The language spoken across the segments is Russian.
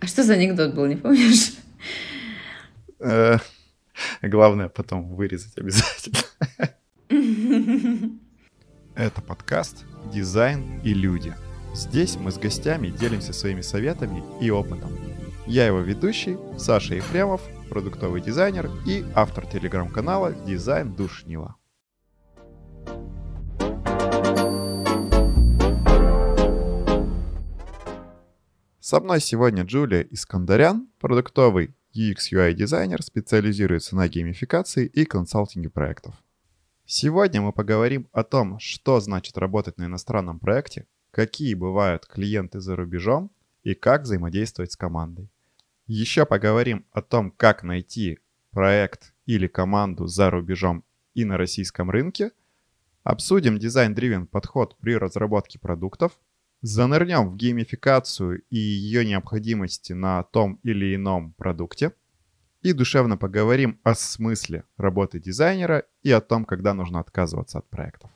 А что за анекдот был, не помнишь? Э, главное потом вырезать обязательно. Это подкаст «Дизайн и люди». Здесь мы с гостями делимся своими советами и опытом. Я его ведущий, Саша Ефремов, продуктовый дизайнер и автор телеграм-канала «Дизайн Душнила». Со мной сегодня Джулия Искандарян, продуктовый UX UI дизайнер, специализируется на геймификации и консалтинге проектов. Сегодня мы поговорим о том, что значит работать на иностранном проекте, какие бывают клиенты за рубежом и как взаимодействовать с командой. Еще поговорим о том, как найти проект или команду за рубежом и на российском рынке. Обсудим дизайн-дривен подход при разработке продуктов, Занырнем в геймификацию и ее необходимости на том или ином продукте. И душевно поговорим о смысле работы дизайнера и о том, когда нужно отказываться от проектов.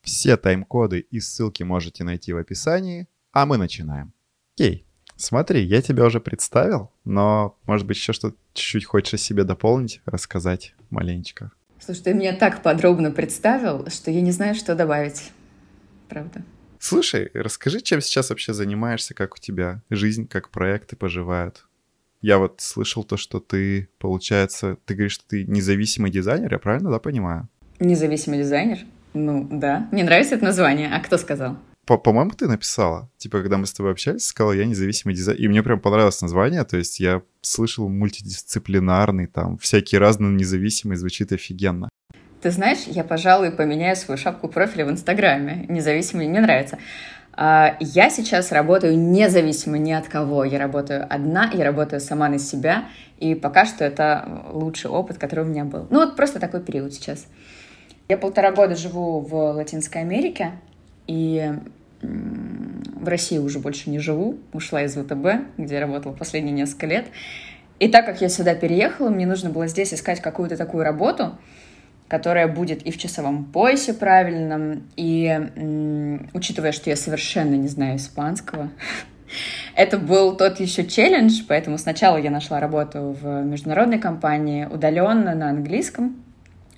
Все тайм-коды и ссылки можете найти в описании, а мы начинаем. Окей, смотри, я тебя уже представил, но, может быть, еще что-то чуть-чуть хочешь о себе дополнить, рассказать маленечко. Слушай, ты меня так подробно представил, что я не знаю, что добавить. Правда. Слушай, расскажи, чем сейчас вообще занимаешься, как у тебя жизнь, как проекты поживают. Я вот слышал то, что ты, получается, ты говоришь, что ты независимый дизайнер, я правильно, да, понимаю? Независимый дизайнер? Ну, да. Мне нравится это название. А кто сказал? По- по-моему, ты написала. Типа, когда мы с тобой общались, сказала, я независимый дизайнер. И мне прям понравилось название. То есть я слышал мультидисциплинарный, там, всякие разные независимые, звучит офигенно. Ты знаешь, я, пожалуй, поменяю свою шапку профиля в Инстаграме. Независимо, мне нравится. А, я сейчас работаю независимо ни от кого. Я работаю одна, я работаю сама на себя. И пока что это лучший опыт, который у меня был. Ну вот просто такой период сейчас. Я полтора года живу в Латинской Америке. И в России уже больше не живу. Ушла из ВТБ, где я работала последние несколько лет. И так как я сюда переехала, мне нужно было здесь искать какую-то такую работу — которая будет и в часовом поясе правильном, и учитывая, что я совершенно не знаю испанского, это был тот еще челлендж, поэтому сначала я нашла работу в международной компании удаленно на английском,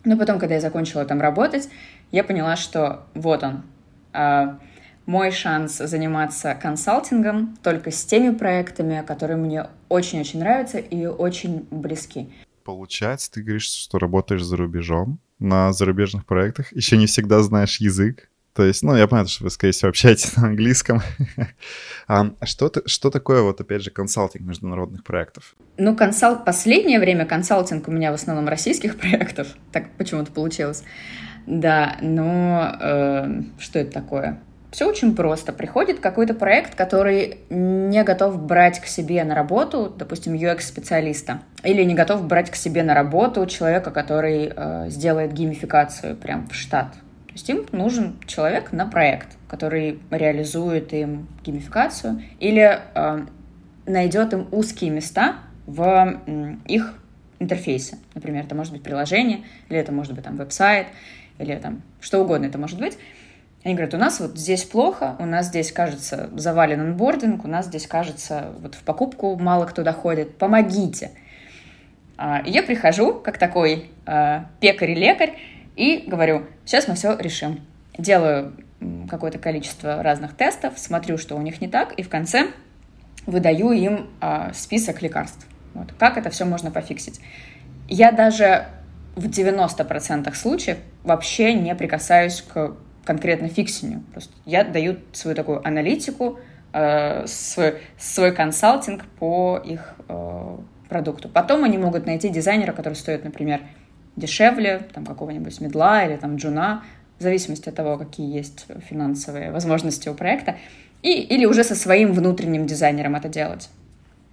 но потом, когда я закончила там работать, я поняла, что вот он, а, мой шанс заниматься консалтингом только с теми проектами, которые мне очень-очень нравятся и очень близки. Получается, ты говоришь, что работаешь за рубежом на зарубежных проектах, еще не всегда знаешь язык. То есть, ну, я понимаю, что вы, скорее всего, общаетесь на английском. а что, ты, что такое, вот, опять же, консалтинг международных проектов? Ну, консалт... последнее время консалтинг у меня в основном российских проектов. Так почему-то получилось. Да, но э, что это такое? Все очень просто. Приходит какой-то проект, который не готов брать к себе на работу, допустим, UX-специалиста, или не готов брать к себе на работу человека, который э, сделает геймификацию прям в штат. То есть им нужен человек на проект, который реализует им геймификацию или э, найдет им узкие места в э, их интерфейсе. Например, это может быть приложение, или это может быть там веб-сайт, или там что угодно это может быть. Они говорят, у нас вот здесь плохо, у нас здесь, кажется, завален онбординг, у нас здесь, кажется, вот в покупку мало кто доходит, помогите. А, и я прихожу, как такой а, пекарь-лекарь, и говорю, сейчас мы все решим. Делаю какое-то количество разных тестов, смотрю, что у них не так, и в конце выдаю им а, список лекарств. Вот. Как это все можно пофиксить? Я даже в 90% случаев вообще не прикасаюсь к конкретно фиксиню. Просто я даю свою такую аналитику, э, свой, свой консалтинг по их э, продукту. Потом они могут найти дизайнера, который стоит, например, дешевле, там какого-нибудь медла или там джуна, в зависимости от того, какие есть финансовые возможности у проекта, и, или уже со своим внутренним дизайнером это делать.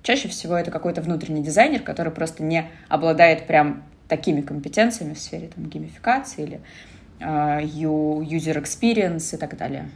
Чаще всего это какой-то внутренний дизайнер, который просто не обладает прям такими компетенциями в сфере там, геймификации или user experience и так далее.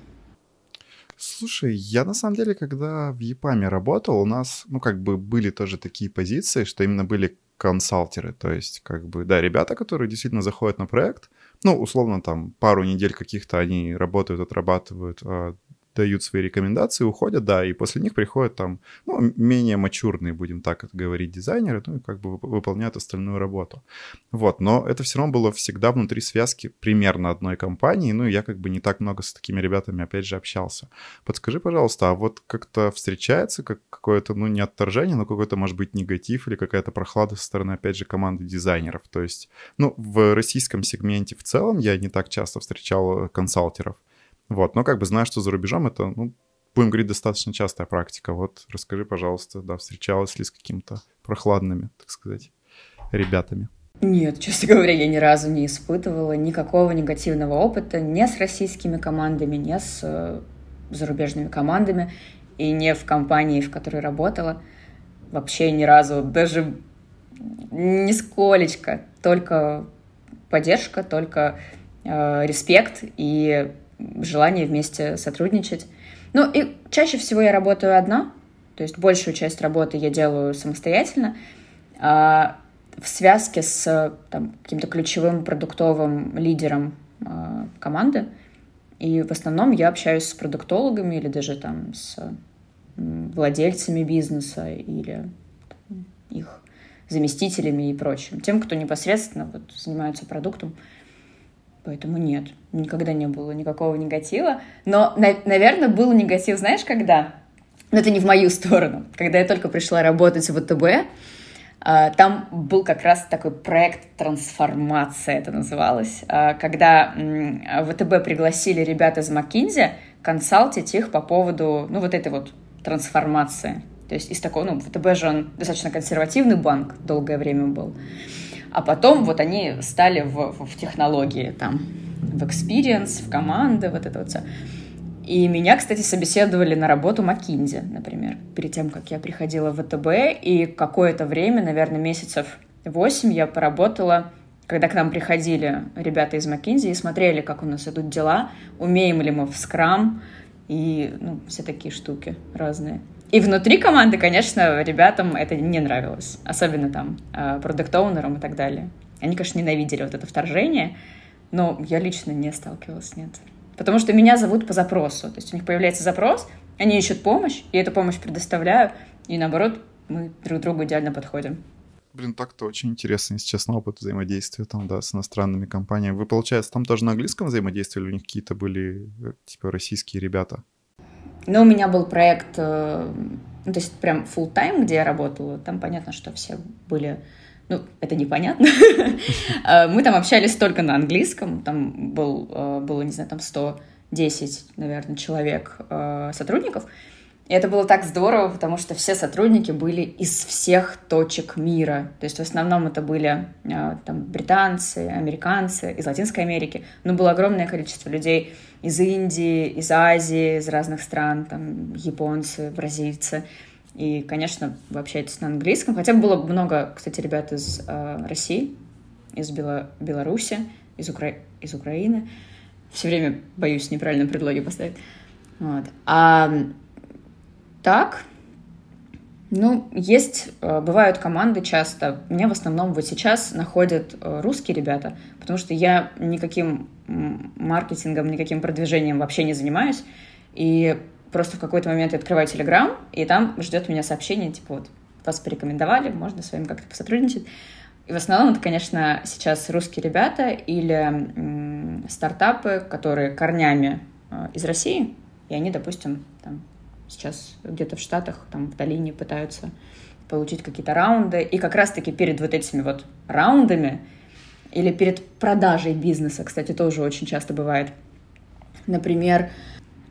Слушай, я на самом деле, когда в ЕПАМе работал, у нас, ну, как бы были тоже такие позиции, что именно были консалтеры, то есть, как бы, да, ребята, которые действительно заходят на проект, ну, условно, там, пару недель каких-то они работают, отрабатывают, а дают свои рекомендации, уходят, да, и после них приходят там, ну, менее мачурные, будем так говорить, дизайнеры, ну, и как бы выполняют остальную работу. Вот, но это все равно было всегда внутри связки примерно одной компании, ну, я как бы не так много с такими ребятами, опять же, общался. Подскажи, пожалуйста, а вот как-то встречается как какое-то, ну, не отторжение, но какой-то, может быть, негатив или какая-то прохлада со стороны, опять же, команды дизайнеров? То есть, ну, в российском сегменте в целом я не так часто встречал консалтеров, вот, но как бы знаю, что за рубежом это, ну, будем говорить, достаточно частая практика. Вот расскажи, пожалуйста, да, встречалась ли с какими-то прохладными, так сказать, ребятами? Нет, честно говоря, я ни разу не испытывала никакого негативного опыта ни с российскими командами, ни с э, зарубежными командами, и не в компании, в которой работала. Вообще ни разу, даже нисколечко, только поддержка, только э, респект и желание вместе сотрудничать. Ну и чаще всего я работаю одна, то есть большую часть работы я делаю самостоятельно, а в связке с там, каким-то ключевым продуктовым лидером а, команды. И в основном я общаюсь с продуктологами или даже там с владельцами бизнеса или там, их заместителями и прочим. Тем, кто непосредственно вот, занимается продуктом. Поэтому нет, никогда не было никакого негатива. Но, на- наверное, был негатив, знаешь, когда? Но это не в мою сторону. Когда я только пришла работать в ВТБ, а, там был как раз такой проект «Трансформация» это называлось, а, когда ВТБ пригласили ребят из McKinsey консалтить их по поводу, ну, вот этой вот трансформации. То есть из такого, ну, ВТБ же он достаточно консервативный банк, долгое время был. А потом вот они стали в, в, в технологии, там, в experience, в команды, вот это вот все. И меня, кстати, собеседовали на работу Макинзи, например, перед тем, как я приходила в ВТБ, и какое-то время, наверное, месяцев восемь я поработала, когда к нам приходили ребята из Макинзи и смотрели, как у нас идут дела, умеем ли мы в скрам, и ну, все такие штуки разные. И внутри команды, конечно, ребятам это не нравилось, особенно там а, продукт-оунерам и так далее. Они, конечно, ненавидели вот это вторжение, но я лично не сталкивалась, нет. Потому что меня зовут по запросу. То есть у них появляется запрос, они ищут помощь, и эту помощь предоставляю, и наоборот, мы друг другу идеально подходим. Блин, так-то очень интересно, если честно, опыт взаимодействия там, да, с иностранными компаниями. Вы, получается, там тоже на английском взаимодействовали, у них какие-то были, э, типа, российские ребята? Ну, у меня был проект, э, ну, то есть прям full time, где я работала. Там понятно, что все были ну, это непонятно. Э, мы там общались только на английском, там был, э, было, не знаю, там 110, наверное, человек сотрудников. И это было так здорово, потому что все сотрудники были из всех точек мира. То есть в основном это были там, британцы, американцы из Латинской Америки. Но было огромное количество людей из Индии, из Азии, из разных стран, там, японцы, бразильцы. И, конечно, вы общаетесь на английском. Хотя было много, кстати, ребят из э, России, из Бело- Беларуси, из, Укра... из Украины. Все время боюсь неправильно предлоги поставить. Вот. А так, ну, есть, э, бывают команды часто. Меня в основном вот сейчас находят э, русские ребята, потому что я никаким маркетингом, никаким продвижением вообще не занимаюсь. И просто в какой-то момент я открываю Телеграм, и там ждет меня сообщение, типа вот, вас порекомендовали, можно с вами как-то посотрудничать. И в основном это, конечно, сейчас русские ребята или стартапы, которые корнями э, из России, и они, допустим, там, сейчас где-то в Штатах, там в долине пытаются получить какие-то раунды. И как раз-таки перед вот этими вот раундами или перед продажей бизнеса, кстати, тоже очень часто бывает. Например,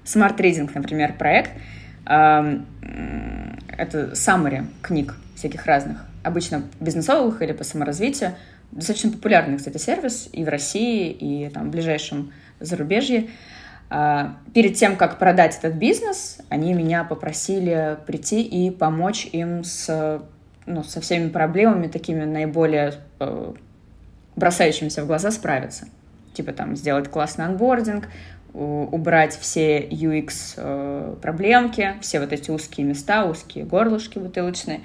Smart Reading, например, проект. Это summary книг всяких разных, обычно бизнесовых или по саморазвитию. Достаточно популярный, кстати, сервис и в России, и там в ближайшем зарубежье. А, перед тем, как продать этот бизнес, они меня попросили прийти и помочь им с, ну, со всеми проблемами, такими наиболее э, бросающимися в глаза, справиться. Типа там сделать классный анбординг, убрать все UX э, все вот эти узкие места, узкие горлышки бутылочные,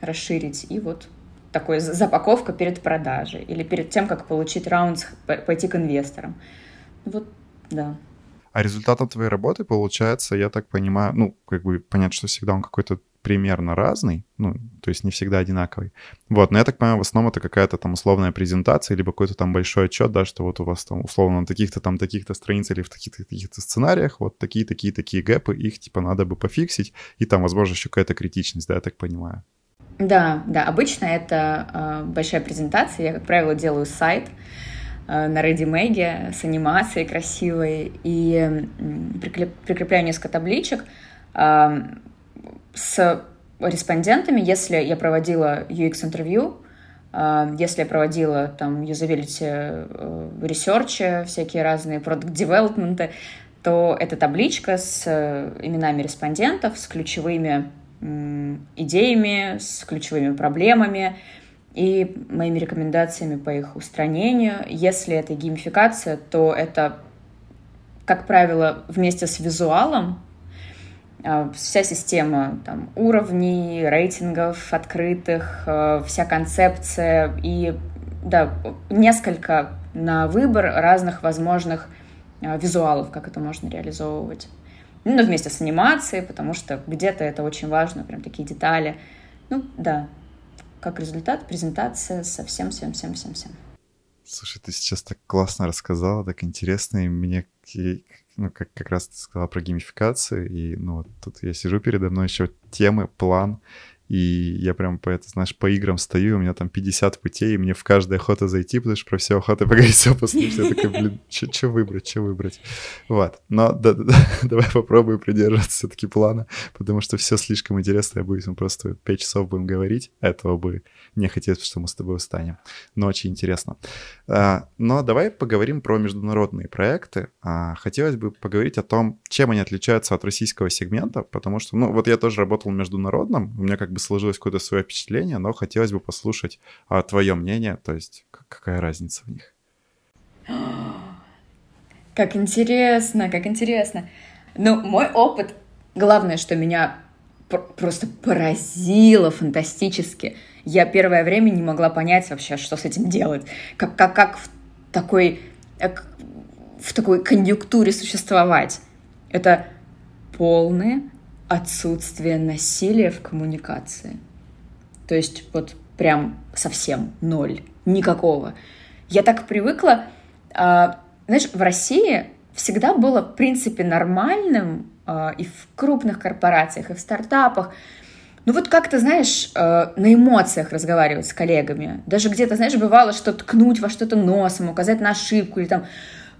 расширить и вот такой запаковка перед продажей или перед тем, как получить раунд, пойти к инвесторам. Вот, да. А результатом твоей работы получается, я так понимаю, ну, как бы понятно, что всегда он какой-то примерно разный, ну, то есть не всегда одинаковый. Вот, но я так понимаю, в основном это какая-то там условная презентация, либо какой-то там большой отчет, да, что вот у вас там условно на таких-то там таких-то страницах или в таких-то таких-то сценариях вот такие такие такие гэпы, их типа надо бы пофиксить, и там, возможно, еще какая-то критичность, да, я так понимаю. Да, да, обычно это э, большая презентация, я, как правило, делаю сайт, на ReadyMag с анимацией красивой и прикрепляю несколько табличек с респондентами, если я проводила UX-интервью, если я проводила там юзабилити э, research и, всякие разные product development ы, то это табличка с э, именами респондентов, с ключевыми идеями, с ключевыми проблемами и моими рекомендациями по их устранению. Если это геймификация, то это, как правило, вместе с визуалом, а, вся система там, уровней, рейтингов открытых, а, вся концепция и да, несколько на выбор разных возможных а, визуалов, как это можно реализовывать. Ну, вместе с анимацией, потому что где-то это очень важно, прям такие детали. Ну, да, как результат, презентация со всем-всем-всем-всем-всем. Слушай, ты сейчас так классно рассказала, так интересно, и мне ну, как, как раз ты сказала про геймификацию, и, ну, вот тут я сижу передо мной еще темы, план, и я прям по это, знаешь, по играм стою, у меня там 50 путей, и мне в каждой охота зайти, потому что про все охота поговорить, все послушать. Я такой, блин, что выбрать, что выбрать. Вот. Но да, да, да, давай попробуем придерживаться все-таки плана, потому что все слишком интересно, я боюсь, мы просто 5 часов будем говорить, этого бы не хотелось, что мы с тобой устанем. Но очень интересно. А, но давай поговорим про международные проекты. А, хотелось бы поговорить о том, чем они отличаются от российского сегмента, потому что, ну, вот я тоже работал в международном, у меня как бы сложилось какое-то свое впечатление, но хотелось бы послушать а, твое мнение, то есть какая разница в них. Как интересно, как интересно. Ну, мой опыт, главное, что меня просто поразило фантастически. Я первое время не могла понять вообще, что с этим делать. Как, как, как в такой, в такой конъюнктуре существовать. Это полное отсутствие насилия в коммуникации. То есть вот прям совсем ноль, никакого. Я так привыкла, э, знаешь, в России всегда было в принципе нормальным э, и в крупных корпорациях, и в стартапах, ну вот как-то, знаешь, э, на эмоциях разговаривать с коллегами. Даже где-то, знаешь, бывало, что ткнуть во что-то носом, указать на ошибку, или там,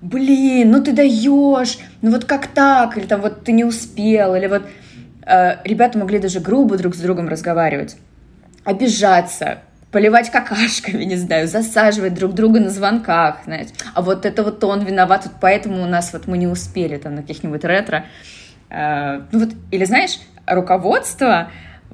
блин, ну ты даешь, ну вот как так, или там вот ты не успел, или вот ребята могли даже грубо друг с другом разговаривать, обижаться, поливать какашками, не знаю, засаживать друг друга на звонках, знаете. А вот это вот он виноват, вот поэтому у нас вот мы не успели там на каких-нибудь ретро. Э, ну вот, или знаешь, руководство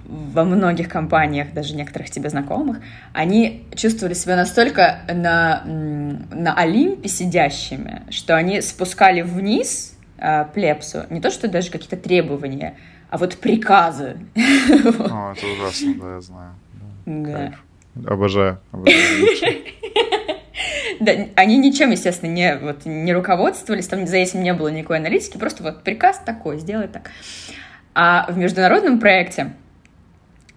во многих компаниях, даже некоторых тебе знакомых, они чувствовали себя настолько на, на Олимпе сидящими, что они спускали вниз э, плепсу не то, что даже какие-то требования, а вот приказы. О, это ужасно, да, я знаю. Да. Обожаю, обожаю. Да, они ничем, естественно, не, вот, не руководствовались, там за этим не было никакой аналитики, просто вот приказ такой, сделай так. А в международном проекте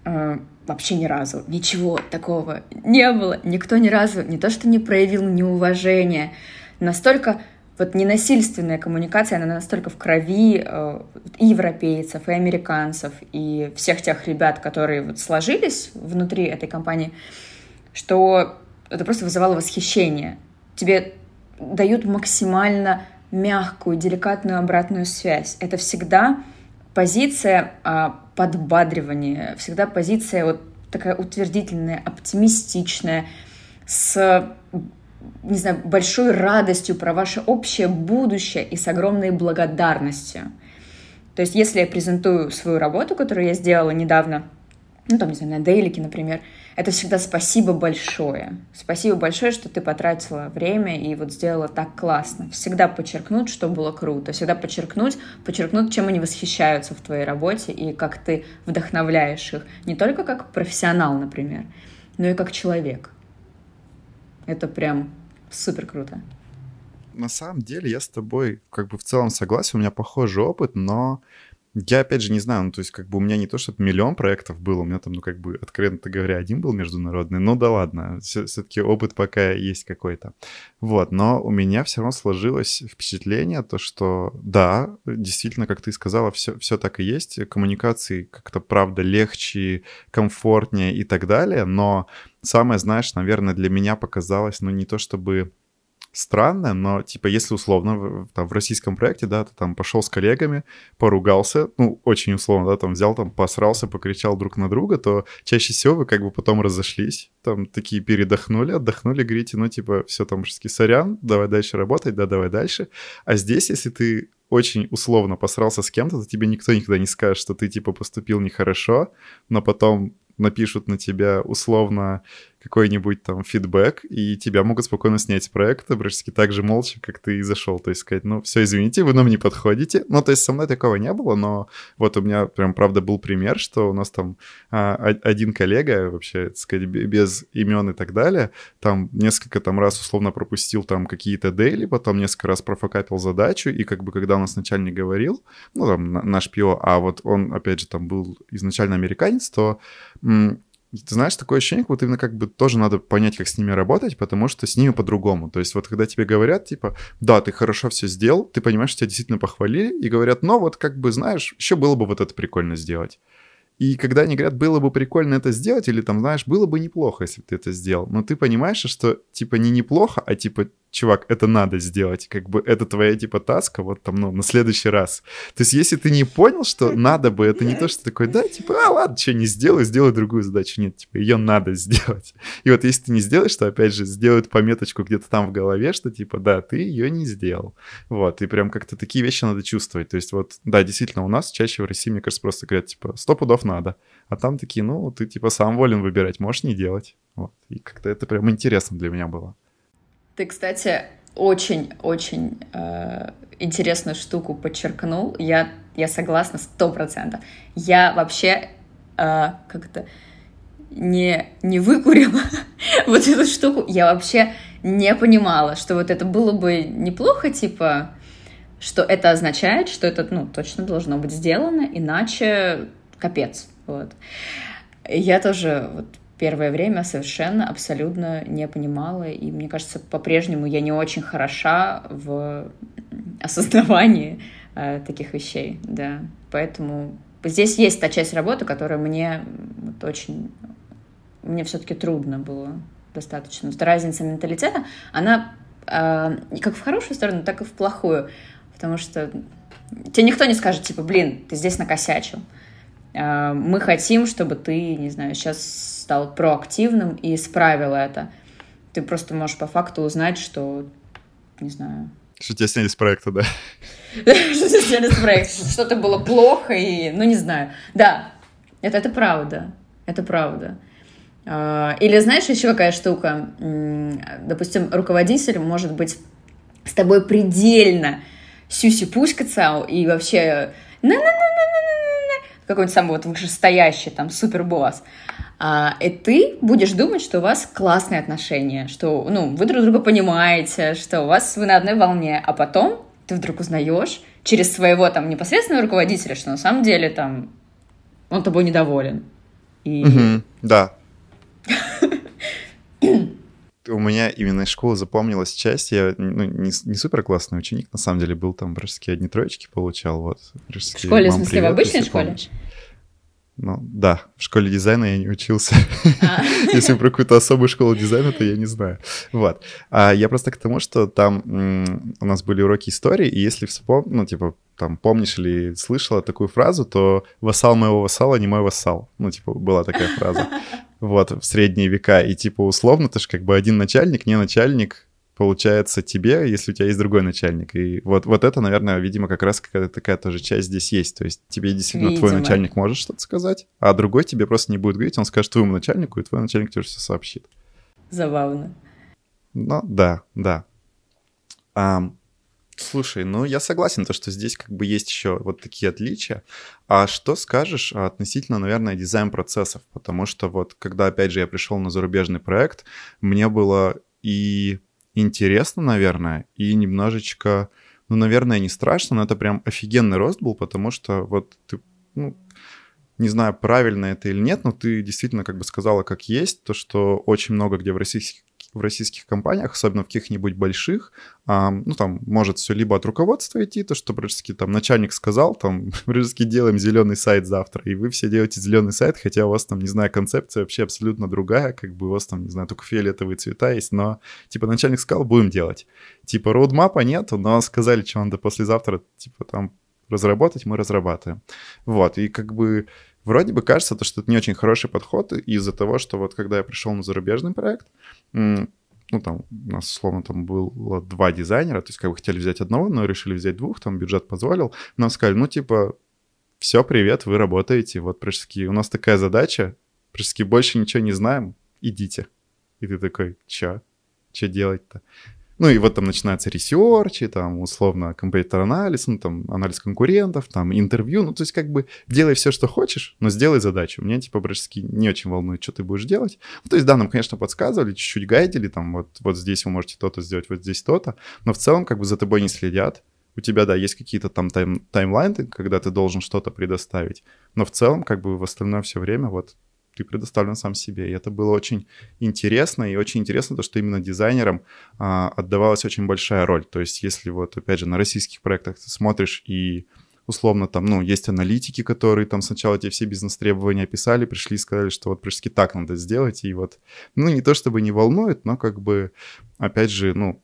э, вообще ни разу ничего такого не было. Никто ни разу не то, что не проявил неуважения, настолько вот ненасильственная коммуникация, она настолько в крови э, и европейцев, и американцев, и всех тех ребят, которые вот сложились внутри этой компании, что это просто вызывало восхищение. Тебе дают максимально мягкую, деликатную обратную связь. Это всегда позиция а, подбадривания, всегда позиция вот такая утвердительная, оптимистичная, с не знаю, большой радостью про ваше общее будущее и с огромной благодарностью. То есть, если я презентую свою работу, которую я сделала недавно, ну, там, не знаю, на Дейлике, например, это всегда спасибо большое. Спасибо большое, что ты потратила время и вот сделала так классно. Всегда подчеркнуть, что было круто. Всегда подчеркнуть, подчеркнуть, чем они восхищаются в твоей работе и как ты вдохновляешь их. Не только как профессионал, например, но и как человек. Это прям супер круто. На самом деле я с тобой как бы в целом согласен, у меня похожий опыт, но я, опять же, не знаю, ну, то есть, как бы у меня не то, чтобы миллион проектов было, у меня там, ну, как бы, откровенно говоря, один был международный, ну, да ладно, все-таки опыт пока есть какой-то. Вот, но у меня все равно сложилось впечатление, то, что, да, действительно, как ты сказала, все, все так и есть, коммуникации как-то, правда, легче, комфортнее и так далее, но самое, знаешь, наверное, для меня показалось, ну, не то чтобы странно, но, типа, если условно там, в российском проекте, да, ты там пошел с коллегами, поругался, ну, очень условно, да, там взял, там посрался, покричал друг на друга, то чаще всего вы как бы потом разошлись, там такие передохнули, отдохнули, говорите, ну, типа, все там, мужски, сорян, давай дальше работать, да, давай дальше. А здесь, если ты очень условно посрался с кем-то, то тебе никто никогда не скажет, что ты, типа, поступил нехорошо, но потом напишут на тебя условно какой-нибудь там фидбэк, и тебя могут спокойно снять с проекта, практически так же молча, как ты и зашел. То есть сказать, ну, все, извините, вы нам не подходите. Ну, то есть со мной такого не было, но вот у меня прям, правда, был пример, что у нас там а, один коллега, вообще, так сказать, без имен и так далее, там несколько там раз условно пропустил там какие-то дейли, потом несколько раз профокапил задачу, и как бы когда у нас начальник говорил, ну, там, наш ПИО, а вот он, опять же, там был изначально американец, то ты знаешь, такое ощущение, как будто именно как бы тоже надо понять, как с ними работать, потому что с ними по-другому. То есть вот когда тебе говорят, типа, да, ты хорошо все сделал, ты понимаешь, что тебя действительно похвалили, и говорят, ну вот как бы, знаешь, еще было бы вот это прикольно сделать. И когда они говорят, было бы прикольно это сделать, или там, знаешь, было бы неплохо, если бы ты это сделал, но ты понимаешь, что типа не неплохо, а типа чувак, это надо сделать, как бы это твоя типа таска, вот там, ну, на следующий раз. То есть, если ты не понял, что надо бы, это не то, что такой, да, типа, а, ладно, что не сделаю, сделаю другую задачу. Нет, типа, ее надо сделать. И вот если ты не сделаешь, то, опять же, сделают пометочку где-то там в голове, что, типа, да, ты ее не сделал. Вот, и прям как-то такие вещи надо чувствовать. То есть, вот, да, действительно, у нас чаще в России, мне кажется, просто говорят, типа, сто пудов надо. А там такие, ну, ты, типа, сам волен выбирать, можешь не делать. Вот, и как-то это прям интересно для меня было. Ты, кстати, очень-очень э, интересную штуку подчеркнул. Я, я согласна сто процентов. Я вообще э, как-то не, не выкурила вот эту штуку. Я вообще не понимала, что вот это было бы неплохо, типа, что это означает, что это, ну, точно должно быть сделано, иначе капец. Вот. Я тоже вот первое время совершенно, абсолютно не понимала. И мне кажется, по-прежнему я не очень хороша в осознавании э, таких вещей, да. Поэтому здесь есть та часть работы, которая мне вот, очень... Мне все-таки трудно было достаточно. Вот разница менталитета, она э, как в хорошую сторону, так и в плохую. Потому что тебе никто не скажет, типа, блин, ты здесь накосячил. Э, мы хотим, чтобы ты, не знаю, сейчас стал проактивным и исправил это. Ты просто можешь по факту узнать, что, не знаю... Что тебя сняли с проекта, да? Что тебя сняли с проекта, что-то было плохо и, ну, не знаю. Да, это, это правда, это правда. А, или знаешь, еще какая штука? Допустим, руководитель может быть с тобой предельно сюси-пуськаться и вообще на на на на какой-нибудь самый вот вышестоящий там супербосс. А, и ты будешь думать, что у вас классные отношения, что ну, вы друг друга понимаете, что у вас вы на одной волне, а потом ты вдруг узнаешь через своего там непосредственного руководителя, что на самом деле там он тобой недоволен. И... Угу, да. у меня именно из школы запомнилась часть. Я ну, не, не супер классный ученик, на самом деле был там практически одни троечки получал. Вот, в школе, в смысле, привет, в обычной школе? Помнишь. Ну, да, в школе дизайна я не учился. А. Если про какую-то особую школу дизайна, то я не знаю. Вот. А я просто к тому, что там у нас были уроки истории, и если вспомнить, ну, типа, там, помнишь или слышала такую фразу, то «вассал моего вассала не мой вассал». Ну, типа, была такая фраза. Вот, в средние века. И, типа, условно, ты же как бы один начальник, не начальник, получается тебе, если у тебя есть другой начальник. И вот, вот это, наверное, видимо, как раз какая-то такая тоже часть здесь есть. То есть тебе действительно видимо. твой начальник может что-то сказать, а другой тебе просто не будет говорить, он скажет твоему начальнику, и твой начальник тебе все сообщит. Забавно. Ну, да, да. А, слушай, ну я согласен, то, что здесь как бы есть еще вот такие отличия. А что скажешь относительно, наверное, дизайн процессов? Потому что вот когда, опять же, я пришел на зарубежный проект, мне было и интересно, наверное, и немножечко, ну, наверное, не страшно, но это прям офигенный рост был, потому что вот ты, ну, не знаю, правильно это или нет, но ты действительно как бы сказала, как есть, то, что очень много где в российских в российских компаниях, особенно в каких-нибудь больших, ну, там может все либо от руководства идти, то, что практически там начальник сказал, там, практически делаем зеленый сайт завтра, и вы все делаете зеленый сайт, хотя у вас там, не знаю, концепция вообще абсолютно другая, как бы у вас там, не знаю, только фиолетовые цвета есть, но, типа, начальник сказал, будем делать. Типа, роудмапа нету, но сказали, что надо послезавтра, типа, там, разработать, мы разрабатываем. Вот, и как бы вроде бы кажется, то, что это не очень хороший подход из-за того, что вот когда я пришел на зарубежный проект, ну, там, у нас, словно, там было два дизайнера, то есть, как бы хотели взять одного, но решили взять двух, там бюджет позволил. Нам сказали, ну, типа, все, привет, вы работаете, вот, практически, у нас такая задача, практически больше ничего не знаем, идите. И ты такой, чё? Что делать-то? Ну и вот там начинается ресерчи, там условно компьютер-анализ, ну там анализ конкурентов, там интервью, ну то есть как бы делай все, что хочешь, но сделай задачу. Меня типа практически не очень волнует, что ты будешь делать. Ну, то есть да, нам, конечно, подсказывали, чуть-чуть гайдили, там вот, вот здесь вы можете то-то сделать, вот здесь то-то, но в целом как бы за тобой не следят. У тебя, да, есть какие-то там тайм, таймлайны, когда ты должен что-то предоставить, но в целом как бы в остальное все время вот ты предоставлен сам себе. И это было очень интересно, и очень интересно то, что именно дизайнерам а, отдавалась очень большая роль. То есть если вот, опять же, на российских проектах ты смотришь и условно там, ну, есть аналитики, которые там сначала эти все бизнес-требования описали, пришли и сказали, что вот практически так надо сделать, и вот, ну, не то чтобы не волнует, но как бы, опять же, ну,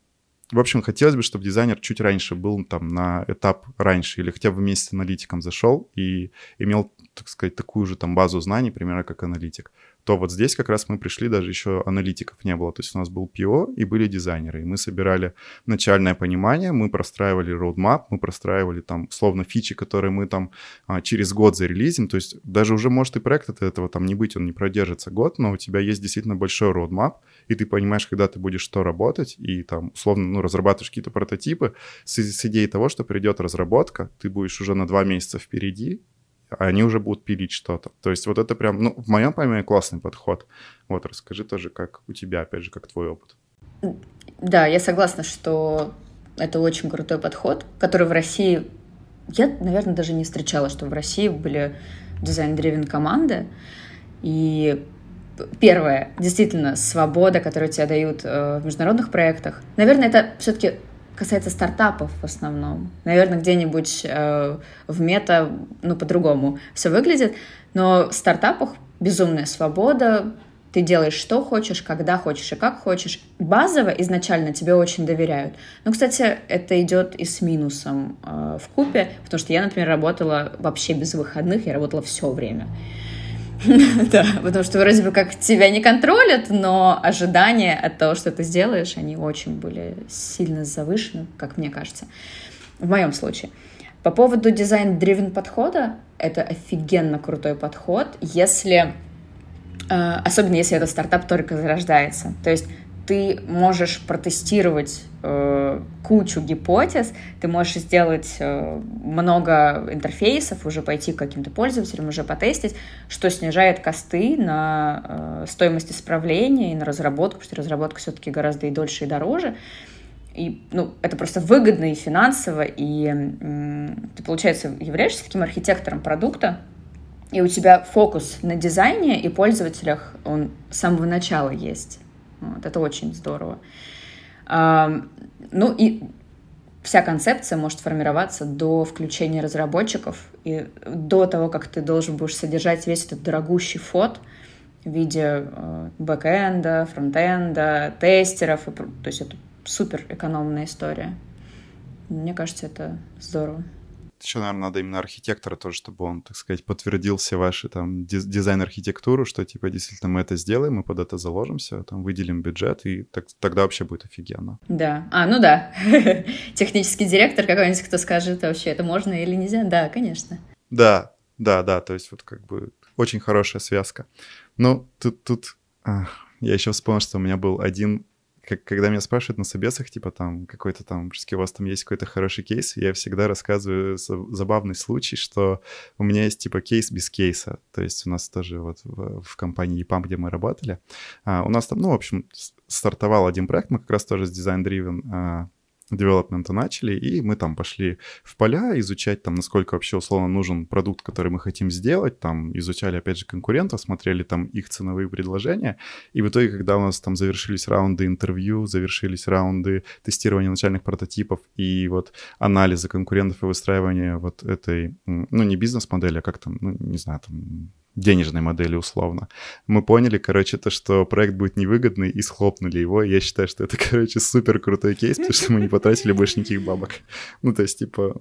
в общем, хотелось бы, чтобы дизайнер чуть раньше был там на этап раньше или хотя бы вместе с аналитиком зашел и имел, так сказать, такую же там базу знаний, примерно как аналитик то вот здесь как раз мы пришли, даже еще аналитиков не было. То есть у нас был PO и были дизайнеры. И мы собирали начальное понимание, мы простраивали roadmap, мы простраивали там, словно фичи, которые мы там а, через год зарелизим. То есть даже уже может и проект от этого там не быть, он не продержится год, но у тебя есть действительно большой roadmap, и ты понимаешь, когда ты будешь что работать, и там, условно, ну, разрабатываешь какие-то прототипы с, с идеей того, что придет разработка, ты будешь уже на два месяца впереди, они уже будут пилить что-то. То есть вот это прям, ну, в моем понимании классный подход. Вот расскажи тоже, как у тебя, опять же, как твой опыт. Да, я согласна, что это очень крутой подход, который в России... Я, наверное, даже не встречала, что в России были дизайн-древен команды. И первое, действительно, свобода, которую тебе дают э, в международных проектах. Наверное, это все-таки касается стартапов в основном. Наверное, где-нибудь э, в мета, ну, по-другому все выглядит. Но в стартапах безумная свобода, ты делаешь что хочешь, когда хочешь и как хочешь. Базово изначально тебе очень доверяют. Но, кстати, это идет и с минусом э, в купе, потому что я, например, работала вообще без выходных, я работала все время. Да, потому что вроде бы как тебя не контролят, но ожидания от того, что ты сделаешь, они очень были сильно завышены, как мне кажется, в моем случае. По поводу дизайн-дривен подхода, это офигенно крутой подход, если, э, особенно если этот стартап только зарождается. То есть ты можешь протестировать э, кучу гипотез, ты можешь сделать э, много интерфейсов, уже пойти к каким-то пользователям, уже потестить, что снижает косты на э, стоимость исправления и на разработку, потому что разработка все-таки гораздо и дольше, и дороже. И, ну, это просто выгодно и финансово, и э, ты, получается, являешься таким архитектором продукта, и у тебя фокус на дизайне и пользователях, он с самого начала есть. Вот, это очень здорово. Ну и вся концепция может формироваться до включения разработчиков и до того, как ты должен будешь содержать весь этот дорогущий фот в виде э, бэкэнда, фронтенда, тестеров. То есть это супер экономная история. Мне кажется, это здорово еще, наверное, надо именно архитектора тоже, чтобы он, так сказать, подтвердил все ваши там дизайн-архитектуру, что типа действительно мы это сделаем, мы под это заложимся, там выделим бюджет, и так, тогда вообще будет офигенно. Да, а, ну да, технический директор какой-нибудь, кто скажет вообще, это можно или нельзя, да, конечно. Да, да, да, то есть вот как бы очень хорошая связка. Ну, тут, тут, а, я еще вспомнил, что у меня был один как, когда меня спрашивают на собесах, типа там какой-то там, у вас там есть какой-то хороший кейс, я всегда рассказываю забавный случай, что у меня есть типа кейс без кейса. То есть у нас тоже вот в, в компании EPAM, где мы работали, а, у нас там, ну, в общем, стартовал один проект, мы как раз тоже с Design Driven а, девелопмента начали, и мы там пошли в поля изучать, там, насколько вообще условно нужен продукт, который мы хотим сделать, там, изучали, опять же, конкурентов, смотрели там их ценовые предложения, и в итоге, когда у нас там завершились раунды интервью, завершились раунды тестирования начальных прототипов и вот анализа конкурентов и выстраивания вот этой, ну, не бизнес-модели, а как там, ну, не знаю, там, денежной модели условно. Мы поняли, короче, то, что проект будет невыгодный, и схлопнули его. Я считаю, что это, короче, супер крутой кейс, потому что мы не потратили больше никаких бабок. Ну, то есть, типа,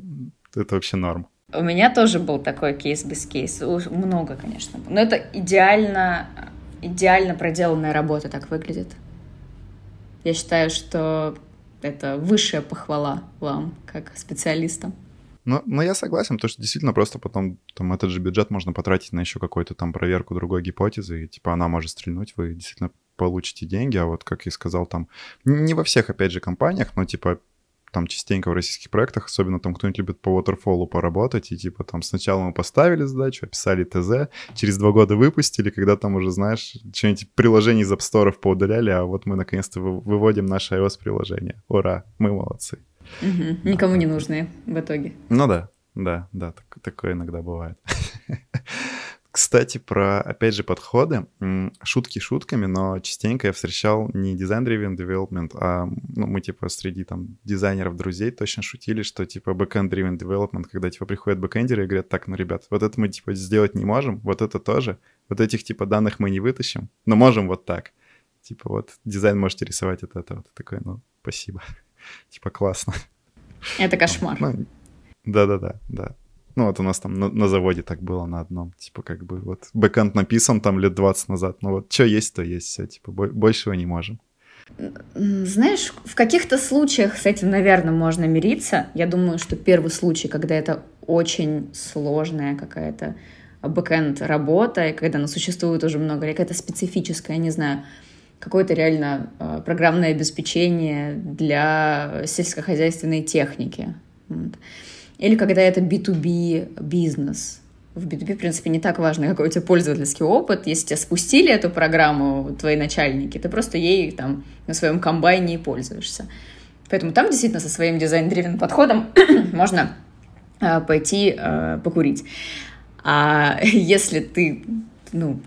это вообще норм. У меня тоже был такой кейс без кейса. Много, конечно. Но это идеально, идеально проделанная работа так выглядит. Я считаю, что это высшая похвала вам, как специалистам. Но, но я согласен, потому что действительно просто потом там этот же бюджет можно потратить на еще какую-то там проверку другой гипотезы, и типа она может стрельнуть, вы действительно получите деньги, а вот, как я сказал, там не во всех, опять же, компаниях, но типа там частенько в российских проектах, особенно там кто-нибудь любит по waterfall поработать, и типа там сначала мы поставили задачу, описали ТЗ, через два года выпустили, когда там уже, знаешь, что-нибудь приложений из App Store поудаляли, а вот мы наконец-то выводим наше iOS-приложение. Ура, мы молодцы. Угу. Никому не нужные в итоге. Ну да, да, да, так, такое иногда бывает. Кстати, про, опять же, подходы. Шутки шутками, но частенько я встречал не design-driven development, а ну, мы, типа, среди там дизайнеров, друзей точно шутили, что, типа, backend-driven development, когда, типа, приходят бэкэндеры и говорят, так, ну, ребят, вот это мы, типа, сделать не можем, вот это тоже, вот этих, типа, данных мы не вытащим, но можем вот так. Типа, вот дизайн можете рисовать от этого. Ты такой, ну, спасибо. Типа классно. Это кошмар. Ну, да-да-да, да. Ну вот у нас там на, на заводе так было на одном. Типа как бы вот бэкэнд написан там лет 20 назад. Ну вот что есть, то есть все. Типа большего не можем. Знаешь, в каких-то случаях с этим, наверное, можно мириться. Я думаю, что первый случай, когда это очень сложная какая-то бэкэнд работа, и когда она существует уже много лет, какая-то специфическая, не знаю, какое-то реально э, программное обеспечение для сельскохозяйственной техники. Вот. Или когда это B2B бизнес. В B2B, в принципе, не так важно, какой у тебя пользовательский опыт. Если тебя спустили эту программу, твои начальники, ты просто ей там на своем комбайне и пользуешься. Поэтому там действительно со своим дизайн-дривен подходом можно э, пойти э, покурить. А если ты ну,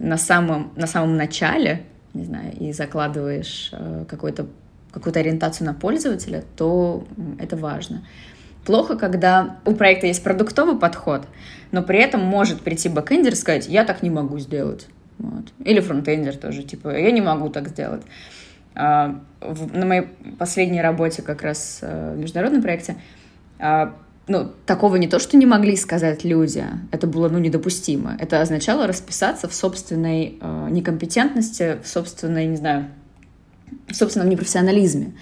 на самом, на самом начале не знаю, и закладываешь э, какую-то какую-то ориентацию на пользователя, то это важно. Плохо, когда у проекта есть продуктовый подход, но при этом может прийти бэкэндер и сказать, я так не могу сделать. Вот. Или фронтендер тоже, типа, я не могу так сделать. А, на моей последней работе как раз э, в международном проекте а, ну, такого не то, что не могли сказать люди, это было, ну, недопустимо. Это означало расписаться в собственной э, некомпетентности, в собственной, не знаю, в собственном непрофессионализме.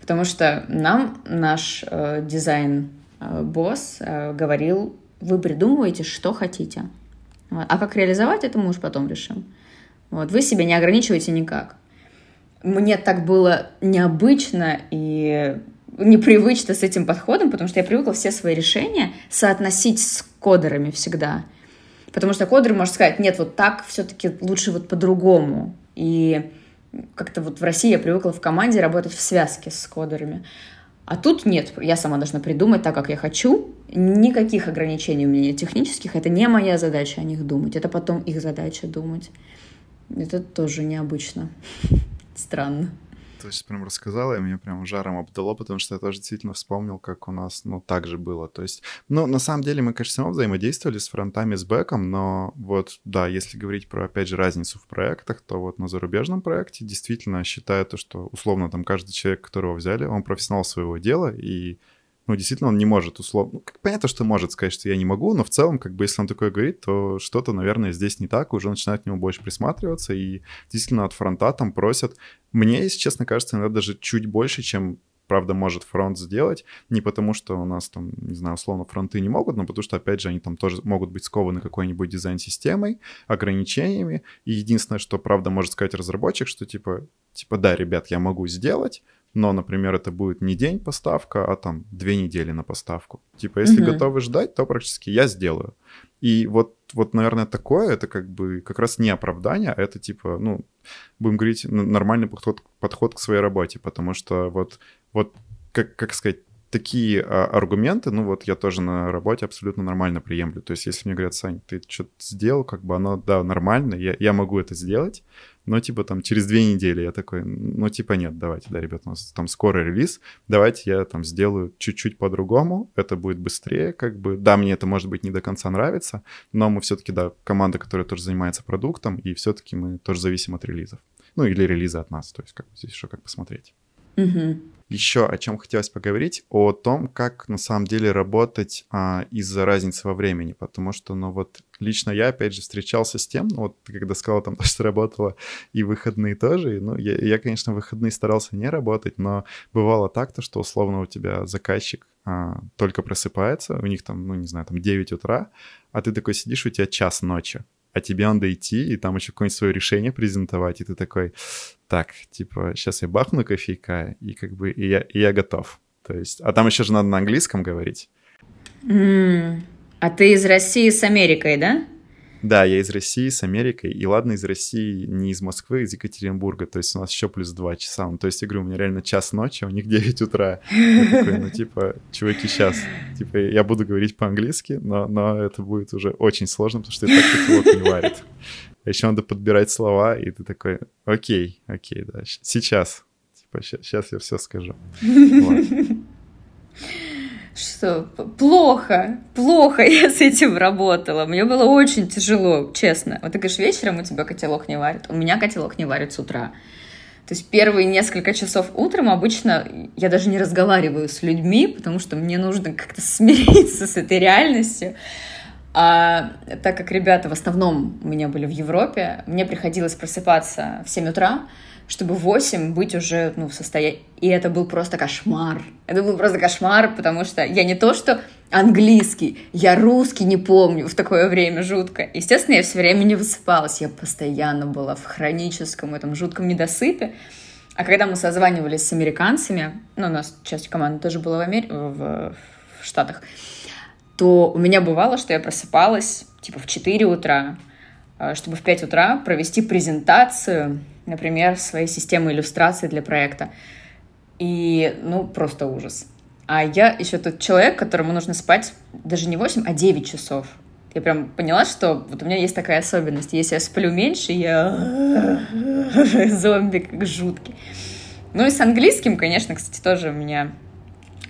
Потому что нам наш э, дизайн-босс э, говорил, вы придумываете, что хотите. А как реализовать, это мы уж потом решим. Вот. Вы себя не ограничиваете никак. Мне так было необычно и непривычно с этим подходом, потому что я привыкла все свои решения соотносить с кодерами всегда. Потому что кодер может сказать, нет, вот так все-таки лучше вот по-другому. И как-то вот в России я привыкла в команде работать в связке с кодерами. А тут нет, я сама должна придумать так, как я хочу. Никаких ограничений у меня нет технических. Это не моя задача о них думать. Это потом их задача думать. Это тоже необычно. Странно. То есть прям рассказала, и меня прям жаром обдало, потому что я тоже действительно вспомнил, как у нас, ну, так же было. То есть, ну, на самом деле мы, конечно, равно взаимодействовали с фронтами, с бэком, но вот, да, если говорить про, опять же, разницу в проектах, то вот на зарубежном проекте действительно считаю то, что условно там каждый человек, которого взяли, он профессионал своего дела, и ну, действительно, он не может условно... Ну, понятно, что может сказать, что я не могу, но в целом, как бы, если он такое говорит, то что-то, наверное, здесь не так, уже начинают к нему больше присматриваться, и действительно от фронта там просят. Мне, если честно, кажется, иногда даже чуть больше, чем правда, может фронт сделать, не потому что у нас там, не знаю, условно, фронты не могут, но потому что, опять же, они там тоже могут быть скованы какой-нибудь дизайн-системой, ограничениями, и единственное, что, правда, может сказать разработчик, что типа, типа, да, ребят, я могу сделать, но, например, это будет не день поставка, а там две недели на поставку. Типа, если mm-hmm. готовы ждать, то практически я сделаю. И вот, вот, наверное, такое, это как бы как раз не оправдание, а это типа, ну, будем говорить, нормальный подход, подход к своей работе, потому что вот, вот как, как сказать, такие а, аргументы, ну вот я тоже на работе абсолютно нормально приемлю. То есть если мне говорят, Сань, ты что-то сделал, как бы оно, да, нормально, я, я могу это сделать, но типа там через две недели я такой, ну типа нет, давайте, да, ребят, у нас там скоро релиз, давайте я там сделаю чуть-чуть по-другому, это будет быстрее, как бы, да, мне это может быть не до конца нравится, но мы все-таки, да, команда, которая тоже занимается продуктом, и все-таки мы тоже зависим от релизов. Ну или релиза от нас, то есть как здесь еще как посмотреть. Угу. Еще о чем хотелось поговорить, о том, как на самом деле работать а, из-за разницы во времени, потому что, ну вот, лично я, опять же, встречался с тем, вот, когда сказала там, что работала и выходные тоже, ну, я, я, конечно, выходные старался не работать, но бывало так-то, что, условно, у тебя заказчик а, только просыпается, у них там, ну, не знаю, там 9 утра, а ты такой сидишь, у тебя час ночи, а тебе надо идти и там еще какое-нибудь свое решение презентовать, и ты такой, так, типа, сейчас я бахну кофейка, и как бы, и я, и я готов. То есть, а там еще же надо на английском говорить. Mm. А ты из России с Америкой, да? Да, я из России с Америкой, и ладно, из России не из Москвы, а из Екатеринбурга, то есть у нас еще плюс два часа. Ну, то есть, я говорю, у меня реально час ночи, а у них 9 утра. Ну, типа, чуваки, сейчас, типа, я буду говорить по-английски, но, это будет уже очень сложно, потому что и так котелок не варит. А еще надо подбирать слова, и ты такой, окей, окей, да, сейчас, типа, сейчас я все скажу. Что плохо, плохо я с этим работала. Мне было очень тяжело, честно. Вот ты говоришь, вечером у тебя котелок не варит. У меня котелок не варит с утра. То есть первые несколько часов утром обычно я даже не разговариваю с людьми, потому что мне нужно как-то смириться с этой реальностью. А так как ребята в основном у меня были в Европе, мне приходилось просыпаться в 7 утра, чтобы в 8 быть уже ну, в состоянии... И это был просто кошмар. Это был просто кошмар, потому что я не то, что английский, я русский не помню в такое время жутко. Естественно, я все время не высыпалась. Я постоянно была в хроническом этом жутком недосыпе. А когда мы созванивались с американцами, ну, у нас часть команды тоже была в, Амер... в... в Штатах, то у меня бывало, что я просыпалась типа в 4 утра, чтобы в 5 утра провести презентацию например, своей системы иллюстрации для проекта. И, ну, просто ужас. А я еще тот человек, которому нужно спать даже не 8, а 9 часов. Я прям поняла, что вот у меня есть такая особенность. Если я сплю меньше, я зомби как жуткий. Ну и с английским, конечно, кстати, тоже у меня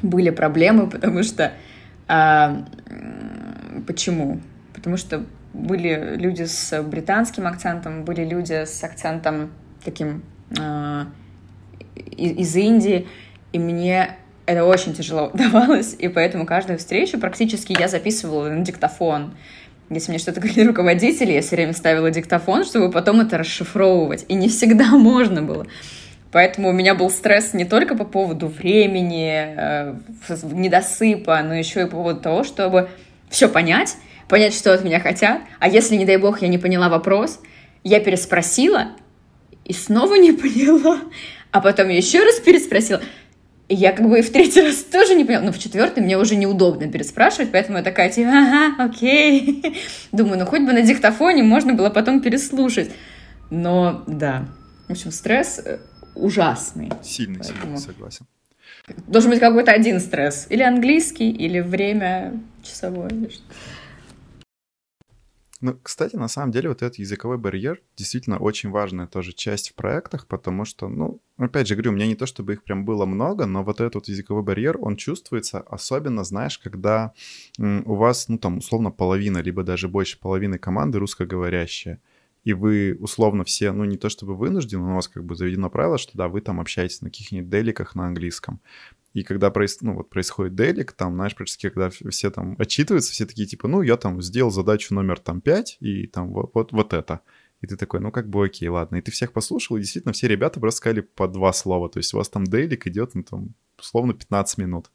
были проблемы, потому что... А, почему? Потому что были люди с британским акцентом, были люди с акцентом таким э, из Индии, и мне это очень тяжело давалось, и поэтому каждую встречу практически я записывала на диктофон. Если мне что-то говорили руководители, я все время ставила диктофон, чтобы потом это расшифровывать. И не всегда можно было. Поэтому у меня был стресс не только по поводу времени, э, недосыпа, но еще и по поводу того, чтобы все понять, понять, что от меня хотят. А если, не дай бог, я не поняла вопрос, я переспросила, и снова не поняла. А потом еще раз переспросила. И я как бы и в третий раз тоже не поняла. Но в четвертый мне уже неудобно переспрашивать, поэтому я такая типа, ага, окей. Думаю, ну хоть бы на диктофоне можно было потом переслушать. Но да, в общем, стресс э, ужасный. Сильный, поэтому... сильный, согласен. Должен быть какой-то один стресс. Или английский, или время часовое. Или что ну, кстати, на самом деле вот этот языковой барьер действительно очень важная тоже часть в проектах, потому что, ну, опять же говорю, у меня не то, чтобы их прям было много, но вот этот вот языковой барьер, он чувствуется, особенно, знаешь, когда у вас, ну, там, условно, половина, либо даже больше половины команды русскоговорящая, и вы условно все, ну не то чтобы вынуждены, но у вас как бы заведено правило, что да, вы там общаетесь на каких-нибудь деликах на английском. И когда проис... ну, вот происходит делик, там, знаешь, практически, когда все там отчитываются, все такие, типа, ну, я там сделал задачу номер там 5, и там вот, вот, вот это. И ты такой, ну, как бы окей, ладно. И ты всех послушал, и действительно все ребята просто сказали по два слова. То есть у вас там дейлик идет, ну, там, условно 15 минут.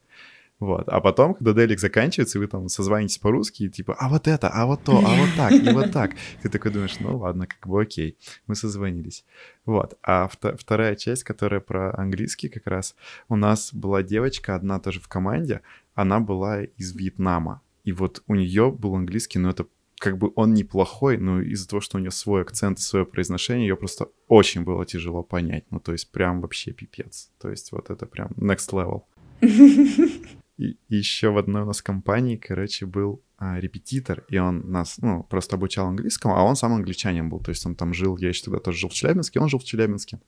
Вот. А потом, когда делик заканчивается, вы там созвонитесь по-русски, и типа, а вот это, а вот то, а вот так, и вот так. Ты такой думаешь, ну ладно, как бы окей, мы созвонились. Вот. А вторая часть, которая про английский как раз, у нас была девочка одна тоже в команде, она была из Вьетнама. И вот у нее был английский, но это как бы он неплохой, но из-за того, что у нее свой акцент, свое произношение, ее просто очень было тяжело понять. Ну, то есть прям вообще пипец. То есть вот это прям next level. И, еще в одной у нас компании, короче, был а, репетитор, и он нас, ну, просто обучал английскому, а он сам англичанин был, то есть он там жил, я еще тогда тоже жил в Челябинске, он жил в Челябинске.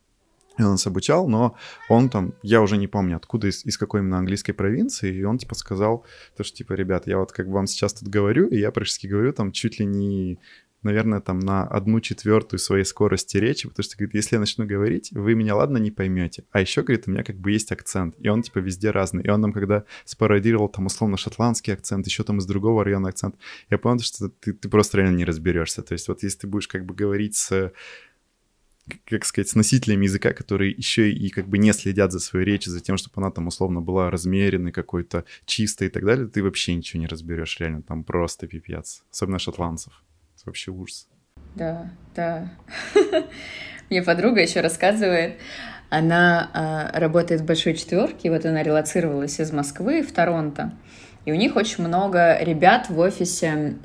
И он нас обучал, но он там, я уже не помню, откуда, из, из какой именно английской провинции, и он, типа, сказал, то, что, типа, ребят, я вот как бы вам сейчас тут говорю, и я практически говорю там чуть ли не наверное, там на одну четвертую своей скорости речи, потому что, говорит, если я начну говорить, вы меня, ладно, не поймете. А еще, говорит, у меня как бы есть акцент, и он, типа, везде разный. И он нам, когда спародировал там, условно, шотландский акцент, еще там из другого района акцент, я понял, что ты, ты просто реально не разберешься. То есть вот если ты будешь как бы говорить с как сказать, с носителями языка, которые еще и как бы не следят за своей речью, за тем, чтобы она там условно была размеренной, какой-то чистой и так далее, ты вообще ничего не разберешь, реально, там просто пипец. Особенно шотландцев вообще ужас. Да, да. Мне подруга еще рассказывает, она а, работает в большой четверке, вот она релацировалась из Москвы в Торонто. И у них очень много ребят в офисе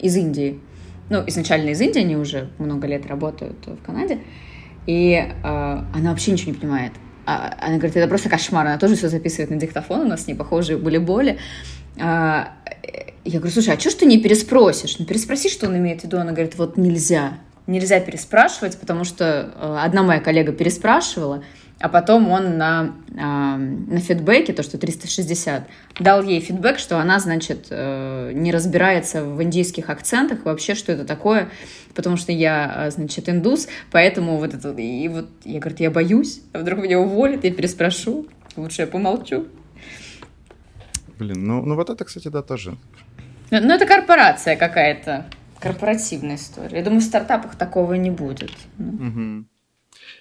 из Индии. Ну, изначально из Индии, они уже много лет работают в Канаде. И э, она вообще ничего не понимает. А, она говорит, это просто кошмар. Она тоже все записывает на диктофон, у нас не похожие были боли. А, я говорю, слушай, а что ж ты не переспросишь? Ну, переспроси, что он имеет в виду. Она говорит, вот нельзя. Нельзя переспрашивать, потому что э, одна моя коллега переспрашивала, а потом он на, на фидбэке, то, что 360, дал ей фидбэк, что она, значит, э, не разбирается в индийских акцентах, вообще, что это такое, потому что я, э, значит, индус, поэтому вот это... И вот я, говорю, я боюсь, а вдруг меня уволят, я переспрошу, лучше я помолчу. Блин, ну, ну вот это, кстати, да, тоже. Ну, ну это корпорация какая-то, корпоративная история. Я думаю, в стартапах такого не будет. Угу.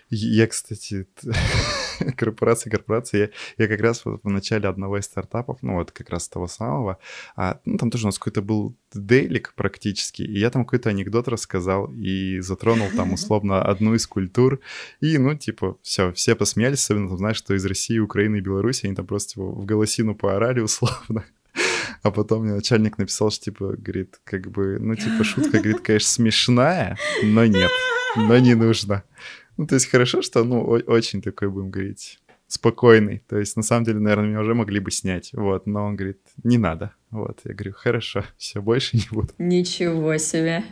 Я, кстати, корпорация, корпорация, я, я как раз вот в начале одного из стартапов, ну вот как раз того самого, а, ну там тоже у нас какой-то был дейлик практически, и я там какой-то анекдот рассказал и затронул там условно одну из культур, и ну типа все, все посмеялись, особенно там, знаешь, что из России, Украины и Беларуси, они там просто типа, в голосину поорали условно. А потом мне начальник написал, что, типа, говорит, как бы, ну, типа, шутка, говорит, конечно, смешная, но нет, но не нужно. Ну, то есть хорошо, что, ну, очень такой, будем говорить, спокойный. То есть, на самом деле, наверное, меня уже могли бы снять. Вот, но он говорит, не надо. Вот, я говорю, хорошо, все, больше не буду. Ничего себе.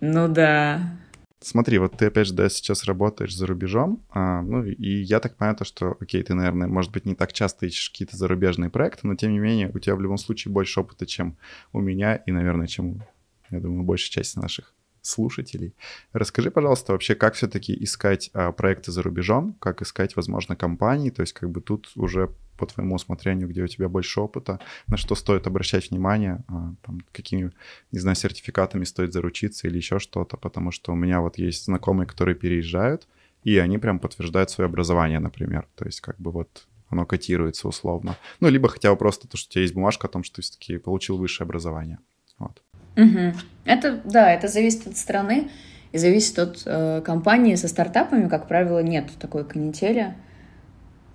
Ну да. Смотри, вот ты опять же, да, сейчас работаешь за рубежом, а, ну и я так понимаю, то, что, окей, ты, наверное, может быть, не так часто ищешь какие-то зарубежные проекты, но тем не менее у тебя в любом случае больше опыта, чем у меня и, наверное, чем, я думаю, большей части наших слушателей. Расскажи, пожалуйста, вообще, как все-таки искать а, проекты за рубежом, как искать, возможно, компании, то есть как бы тут уже по твоему усмотрению, где у тебя больше опыта, на что стоит обращать внимание, а, там, какими, не знаю, сертификатами стоит заручиться или еще что-то, потому что у меня вот есть знакомые, которые переезжают, и они прям подтверждают свое образование, например, то есть как бы вот оно котируется условно. Ну, либо хотя бы просто то, что у тебя есть бумажка о том, что ты все-таки получил высшее образование. Вот. Угу. Это, да, это зависит от страны и зависит от э, компании со стартапами, как правило, нет такой канители.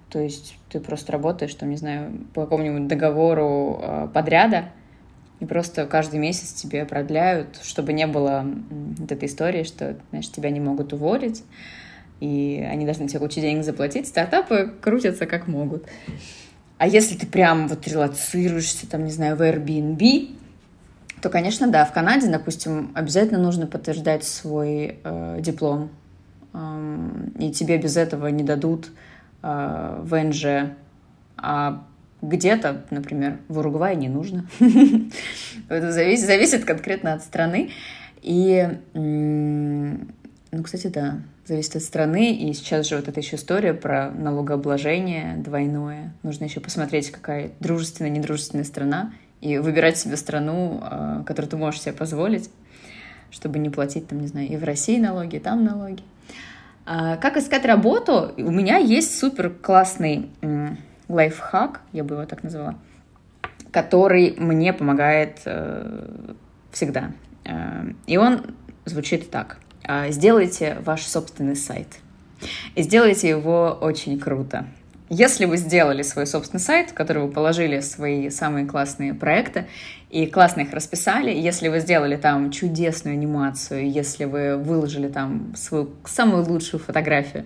То есть ты просто работаешь, там, не знаю, по какому-нибудь договору э, подряда, и просто каждый месяц тебе продляют, чтобы не было вот этой истории, что, знаешь, тебя не могут уволить, и они должны тебе кучу денег заплатить. Стартапы крутятся как могут. А если ты прям вот релацируешься, там, не знаю, в Airbnb, то, конечно, да, в Канаде, допустим, обязательно нужно подтверждать свой э, диплом, э, и тебе без этого не дадут э, ВНЖ, а где-то, например, в Уругвае не нужно. Это зависит конкретно от страны. И, ну, кстати, да, зависит от страны. И сейчас же вот эта еще история про налогообложение двойное. Нужно еще посмотреть, какая дружественная, недружественная страна и выбирать себе страну, а, которую ты можешь себе позволить, чтобы не платить, там, не знаю, и в России налоги, и там налоги. А, как искать работу? У меня есть супер классный лайфхак, я бы его так назвала, который мне помогает э, всегда. Э, и он звучит так. А, сделайте ваш собственный сайт. И сделайте его очень круто. Если вы сделали свой собственный сайт, в который вы положили свои самые классные проекты и классно их расписали, если вы сделали там чудесную анимацию, если вы выложили там свою самую лучшую фотографию,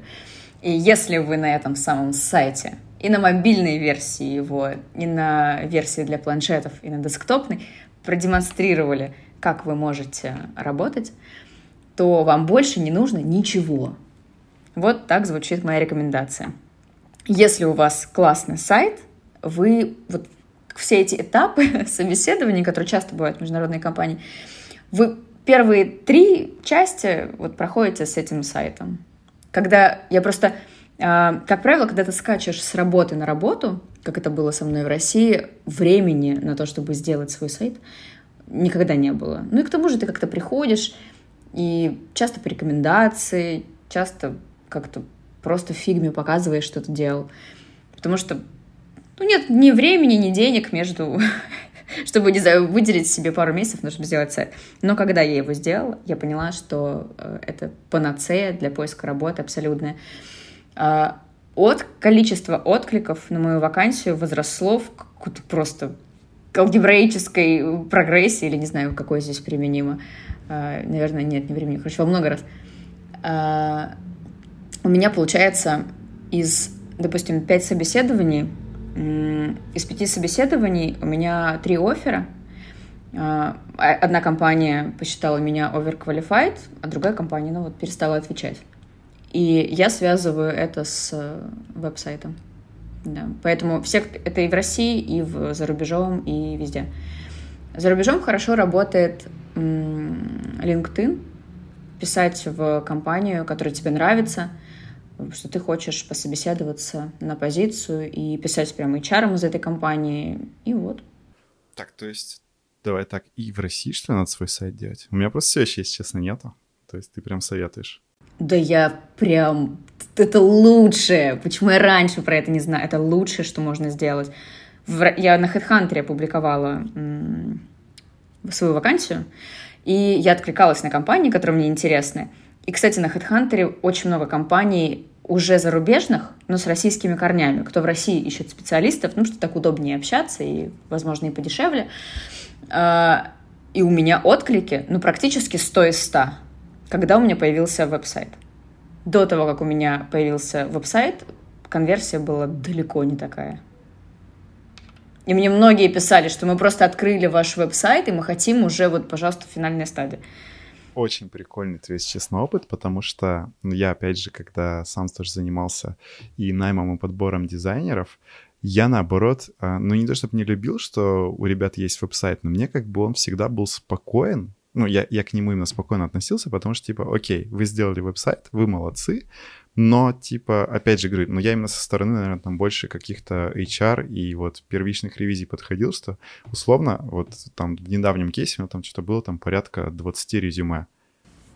и если вы на этом самом сайте и на мобильной версии его, и на версии для планшетов, и на десктопной продемонстрировали, как вы можете работать, то вам больше не нужно ничего. Вот так звучит моя рекомендация. Если у вас классный сайт, вы вот все эти этапы собеседований, которые часто бывают в международной компании, вы первые три части вот проходите с этим сайтом. Когда я просто, а, как правило, когда ты скачешь с работы на работу, как это было со мной в России, времени на то, чтобы сделать свой сайт, никогда не было. Ну и к тому же ты как-то приходишь, и часто по рекомендации, часто как-то просто в фигме показываешь, что ты делал. Потому что ну, нет ни времени, ни денег между чтобы, не знаю, выделить себе пару месяцев, нужно сделать сайт. Но когда я его сделала, я поняла, что э, это панацея для поиска работы абсолютная. А, от количества откликов на мою вакансию возросло в какую-то просто алгебраической прогрессии, или не знаю, какое здесь применимо. А, наверное, нет, не применимо. Короче, во много раз. А, у меня получается из, допустим, пять собеседований, из пяти собеседований у меня три оффера. А, одна компания посчитала меня overqualified, а другая компания, ну вот, перестала отвечать. И я связываю это с э, веб-сайтом. Да. Поэтому все, это и в России, и в, за рубежом, и везде. За рубежом хорошо работает LinkedIn, писать в компанию, которая тебе нравится – что ты хочешь пособеседоваться на позицию и писать прямо HR из этой компании, и вот. Так, то есть, давай так, и в России, что ли, надо свой сайт делать? У меня просто все еще, если честно, нету. То есть ты прям советуешь? Да я прям... Это лучшее. Почему я раньше про это не знаю? Это лучшее, что можно сделать. Я на HeadHunter опубликовала свою вакансию, и я откликалась на компании, которые мне интересны. И, кстати, на HeadHunter очень много компаний уже зарубежных, но с российскими корнями, кто в России ищет специалистов, ну, что так удобнее общаться и, возможно, и подешевле. А, и у меня отклики, ну, практически 100 из 100, когда у меня появился веб-сайт. До того, как у меня появился веб-сайт, конверсия была далеко не такая. И мне многие писали, что мы просто открыли ваш веб-сайт, и мы хотим уже, вот, пожалуйста, финальная стадия очень прикольный, то есть, честно, опыт, потому что ну, я, опять же, когда сам тоже занимался и наймом, и подбором дизайнеров, я, наоборот, а, ну, не то чтобы не любил, что у ребят есть веб-сайт, но мне как бы он всегда был спокоен, ну, я, я к нему именно спокойно относился, потому что, типа, окей, вы сделали веб-сайт, вы молодцы, но, типа, опять же, говорю, ну, я именно со стороны, наверное, там больше каких-то HR и вот первичных ревизий подходил, что условно, вот там в недавнем кейсе у меня там что-то было там порядка 20 резюме.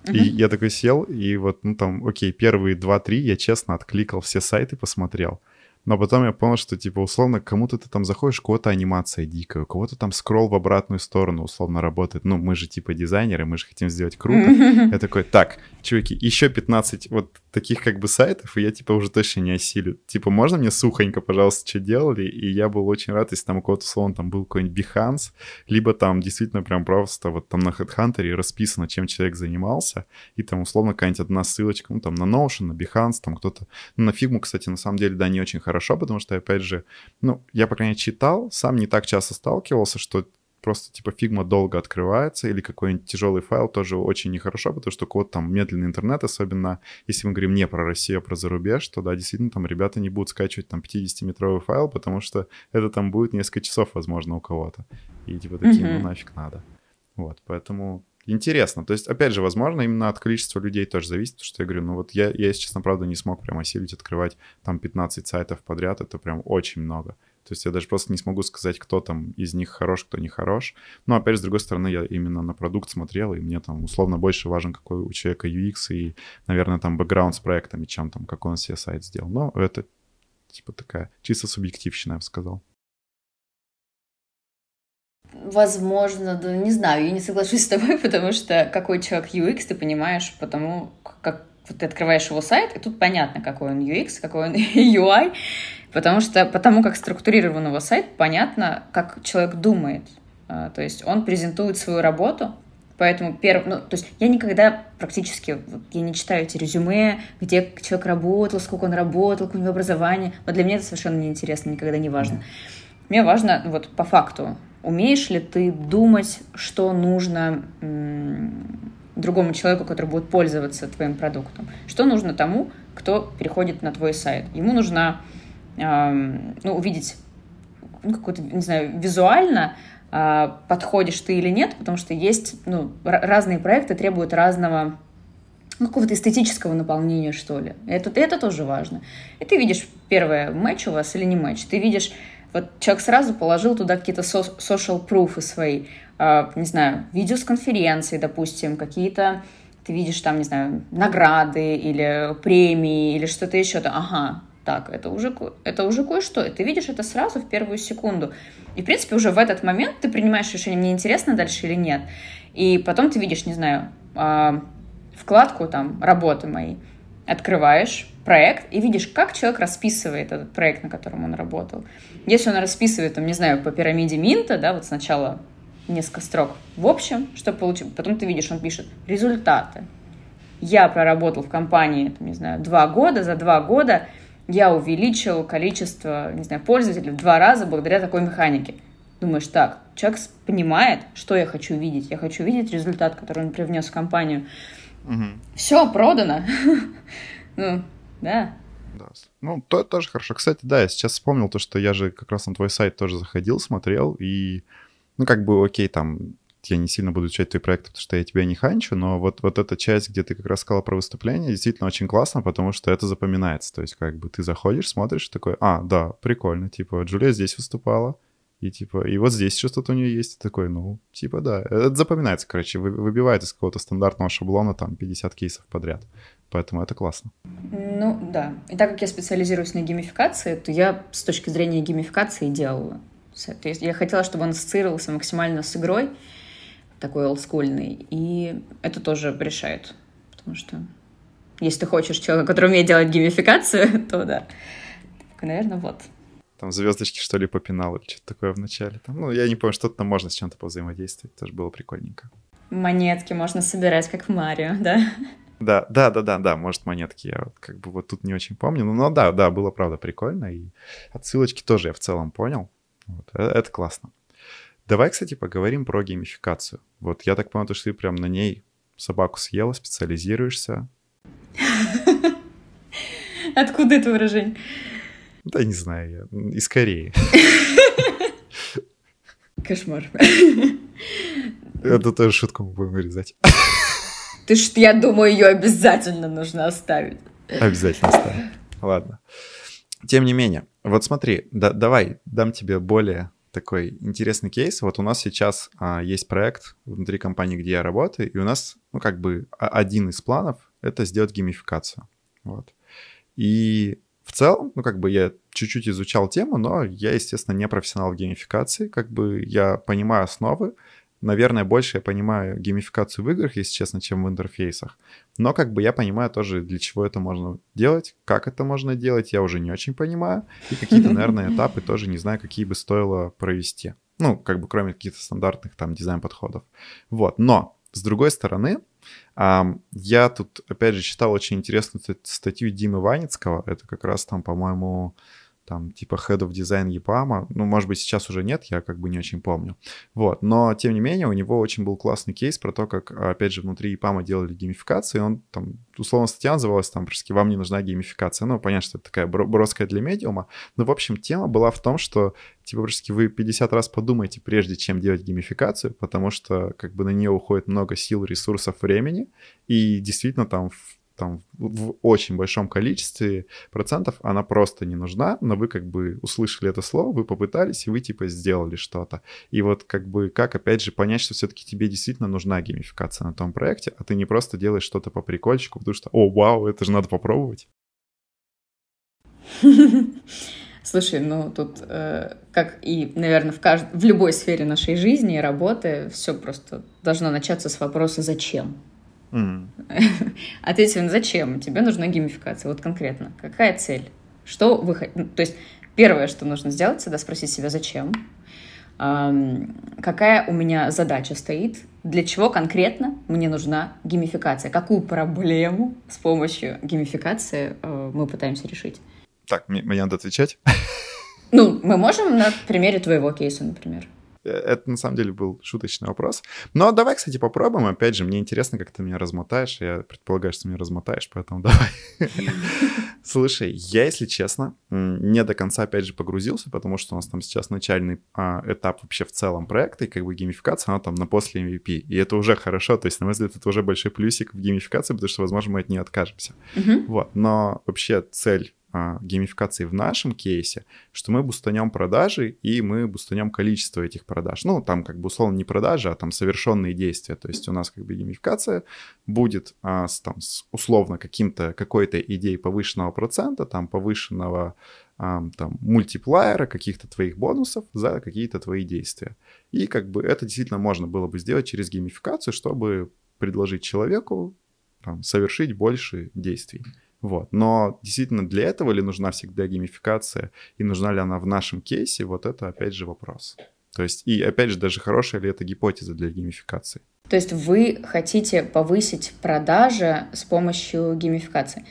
Uh-huh. И я такой сел, и вот, ну, там, окей, первые 2-3 я честно откликал все сайты, посмотрел. Но потом я понял, что, типа, условно, кому-то ты там заходишь, у кого-то анимация дикая, у кого-то там скролл в обратную сторону условно работает. Ну, мы же, типа, дизайнеры, мы же хотим сделать круто. Я такой, так, чуваки, еще 15 вот таких как бы сайтов, и я, типа, уже точно не осилю. Типа, можно мне сухонько, пожалуйста, что делали? И я был очень рад, если там у кого-то, условно, там был какой-нибудь Behance, либо там действительно прям просто вот там на HeadHunter расписано, чем человек занимался, и там, условно, какая-нибудь одна ссылочка, ну, там, на Notion, на Behance, там кто-то... Ну, на Figma, кстати, на самом деле, да, не очень хорошо хорошо, потому что, опять же, ну, я, по крайней мере, читал, сам не так часто сталкивался, что просто типа Figma долго открывается, или какой-нибудь тяжелый файл тоже очень нехорошо, потому что когда там медленный интернет, особенно если мы говорим не про Россию, а про зарубеж, то да, действительно там ребята не будут скачивать там 50-метровый файл, потому что это там будет несколько часов, возможно, у кого-то. И типа таким, mm-hmm. ну нафиг надо. Вот, поэтому Интересно. То есть, опять же, возможно, именно от количества людей тоже зависит, что я говорю, ну вот я, я если честно, правда, не смог прям осилить открывать там 15 сайтов подряд, это прям очень много. То есть я даже просто не смогу сказать, кто там из них хорош, кто не хорош. Но опять же, с другой стороны, я именно на продукт смотрел, и мне там условно больше важен, какой у человека UX и, наверное, там бэкграунд с проектами, чем там, как он себе сайт сделал. Но это типа такая чисто субъективщина, я бы сказал. Возможно, да, не знаю, я не соглашусь с тобой, потому что какой человек UX, ты понимаешь, потому как вот ты открываешь его сайт, и тут понятно, какой он UX, какой он UI, потому что потому как структурирован его сайт, понятно, как человек думает. А, то есть он презентует свою работу, Поэтому первым, ну, то есть я никогда практически, вот, я не читаю эти резюме, где человек работал, сколько он работал, какое у него образование. Вот для меня это совершенно неинтересно, никогда не важно. Мне важно, вот по факту, умеешь ли ты думать, что нужно другому человеку, который будет пользоваться твоим продуктом. Что нужно тому, кто переходит на твой сайт? Ему нужно ну, увидеть ну, какой-то, не знаю, визуально э, подходишь ты или нет, потому что есть ну, разные проекты требуют разного ну, какого-то эстетического наполнения, что ли. Это, это тоже важно. И ты видишь, первое, матч у вас или не матч. Ты видишь, вот человек сразу положил туда какие-то social proof свои. А, не знаю, видео с конференции, допустим, какие-то ты видишь там, не знаю, награды или премии или что-то еще. -то. Ага, так, это уже, это уже кое-что. И ты видишь это сразу в первую секунду. И, в принципе, уже в этот момент ты принимаешь решение, мне интересно дальше или нет. И потом ты видишь, не знаю, а, вкладку там «Работы мои», открываешь проект и видишь, как человек расписывает этот проект, на котором он работал. Если он расписывает, там, не знаю, по пирамиде Минта, да, вот сначала несколько строк в общем, что получил. Потом ты видишь, он пишет результаты. Я проработал в компании, там, не знаю, два года, за два года я увеличил количество, не знаю, пользователей в два раза благодаря такой механике. Думаешь, так, человек понимает, что я хочу видеть. Я хочу видеть результат, который он привнес в компанию. Угу. Все, продано. ну, да. Да. Ну, то тоже хорошо. Кстати, да, я сейчас вспомнил то, что я же как раз на твой сайт тоже заходил, смотрел, и ну, как бы, окей, там, я не сильно буду изучать твои проекты, потому что я тебя не ханчу, но вот, вот эта часть, где ты как раз сказала про выступление, действительно очень классно, потому что это запоминается. То есть как бы ты заходишь, смотришь, такой, а, да, прикольно, типа, Джулия здесь выступала, и типа, и вот здесь что-то у нее есть, такой, ну, типа, да, это запоминается, короче, вы, выбивает из какого-то стандартного шаблона там 50 кейсов подряд. Поэтому это классно. Ну, да. И так как я специализируюсь на геймификации, то я с точки зрения геймификации делала то есть я хотела, чтобы он ассоциировался максимально с игрой, такой олдскульный, и это тоже решает, потому что если ты хочешь человека, который умеет делать геймификацию, то да. Так, наверное, вот. Там звездочки, что ли, попинал или что-то такое в начале. Там, ну, я не помню, что-то там можно с чем-то повзаимодействовать. Тоже было прикольненько. Монетки можно собирать, как в Марио, да? Да, да, да, да, да, может, монетки я вот как бы вот тут не очень помню. Но, но да, да, было правда прикольно. И отсылочки тоже я в целом понял. Вот, э, это классно. Давай, кстати, поговорим про геймификацию. Вот я так понял, что ты прям на ней собаку съела, специализируешься. Откуда это выражение? Да не знаю, я из Кореи. Кошмар. Это тоже шутку мы будем вырезать. Ты ж, я думаю, ее обязательно нужно оставить. Обязательно оставить. Ладно. Тем не менее, вот смотри, да, давай дам тебе более такой интересный кейс. Вот у нас сейчас а, есть проект внутри компании, где я работаю, и у нас, ну, как бы один из планов — это сделать геймификацию. Вот. И в целом, ну, как бы я чуть-чуть изучал тему, но я, естественно, не профессионал в геймификации, как бы я понимаю основы, наверное, больше я понимаю геймификацию в играх, если честно, чем в интерфейсах. Но как бы я понимаю тоже, для чего это можно делать, как это можно делать, я уже не очень понимаю. И какие-то, наверное, этапы тоже не знаю, какие бы стоило провести. Ну, как бы кроме каких-то стандартных там дизайн-подходов. Вот, но с другой стороны, я тут, опять же, читал очень интересную статью Димы Ваницкого. Это как раз там, по-моему, там типа Head of Design EPAM, ну, может быть, сейчас уже нет, я как бы не очень помню. Вот, но тем не менее у него очень был классный кейс про то, как, опять же, внутри EPAM делали геймификацию, и он там, условно, статья называлась там, практически «Вам не нужна геймификация». Ну, понятно, что это такая броская для медиума, но, в общем, тема была в том, что, типа, практически вы 50 раз подумайте, прежде чем делать геймификацию, потому что, как бы, на нее уходит много сил, ресурсов, времени, и действительно там там в очень большом количестве процентов она просто не нужна, но вы как бы услышали это слово, вы попытались, и вы типа сделали что-то. И вот как бы как опять же понять, что все-таки тебе действительно нужна геймификация на том проекте, а ты не просто делаешь что-то по прикольчику, потому что, о, вау, это же надо попробовать. Слушай, ну тут, э, как и, наверное, в, кажд... в любой сфере нашей жизни и работы, все просто должно начаться с вопроса «зачем?». Mm. Ответив «зачем?», тебе нужна геймификация. Вот конкретно. Какая цель? Что вы хотите? Ну, то есть первое, что нужно сделать, всегда спросить себя «зачем?». Какая у меня задача стоит? Для чего конкретно мне нужна геймификация? Какую проблему с помощью геймификации э, мы пытаемся решить? Так, мне, мне надо отвечать? Ну, мы можем на примере твоего кейса, например. Э, это на самом деле был шуточный вопрос. Но давай, кстати, попробуем. Опять же, мне интересно, как ты меня размотаешь. Я предполагаю, что ты меня размотаешь, поэтому давай. Слушай, я, если честно, не до конца, опять же, погрузился, потому что у нас там сейчас начальный а, этап вообще в целом проекта, и как бы геймификация, она там на после MVP. И это уже хорошо, то есть, на мой взгляд, это уже большой плюсик в геймификации, потому что, возможно, мы от нее откажемся. Вот, но вообще цель а, геймификации в нашем кейсе, что мы бустанем продажи и мы бустанем количество этих продаж. Ну, там как бы условно не продажи, а там совершенные действия. То есть у нас как бы геймификация будет а, с, там, с условно каким-то, какой-то идеей повышенного процента, там повышенного а, там, мультиплеера, каких-то твоих бонусов за какие-то твои действия. И как бы это действительно можно было бы сделать через геймификацию, чтобы предложить человеку там, совершить больше действий. Вот. Но действительно для этого ли нужна всегда геймификация и нужна ли она в нашем кейсе, вот это опять же вопрос. То есть, и опять же, даже хорошая ли это гипотеза для геймификации. То есть вы хотите повысить продажи с помощью геймификации?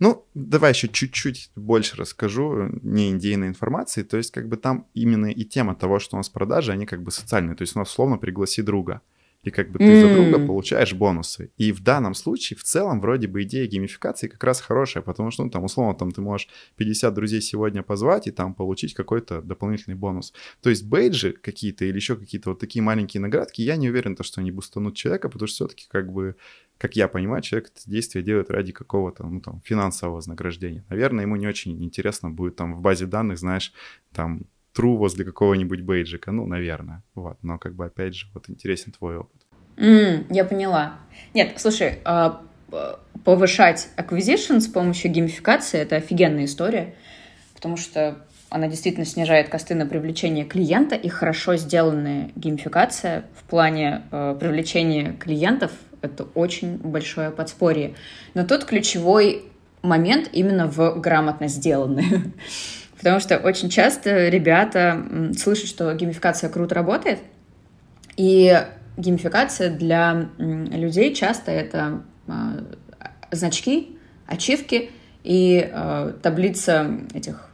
Ну, давай еще чуть-чуть больше расскажу не индейной информации. То есть, как бы там именно и тема того, что у нас продажи, они как бы социальные. То есть, у нас условно пригласи друга и как бы ты mm. за друга получаешь бонусы. И в данном случае в целом вроде бы идея геймификации как раз хорошая, потому что, ну, там, условно, там ты можешь 50 друзей сегодня позвать и там получить какой-то дополнительный бонус. То есть бейджи какие-то или еще какие-то вот такие маленькие наградки, я не уверен, то, что они бустанут человека, потому что все-таки как бы как я понимаю, человек это действие делает ради какого-то, ну, там, финансового вознаграждения. Наверное, ему не очень интересно будет там в базе данных, знаешь, там, true возле какого-нибудь бейджика, ну, наверное, вот, но как бы опять же, вот интересен твой опыт. Mm, я поняла. Нет, слушай, а, повышать acquisition с помощью геймификации — это офигенная история, потому что она действительно снижает косты на привлечение клиента, и хорошо сделанная геймификация в плане э, привлечения клиентов — это очень большое подспорье. Но тут ключевой момент именно в грамотно сделанной. Потому что очень часто ребята слышат, что геймификация круто работает, и геймификация для людей часто это а, значки, ачивки и э, таблица этих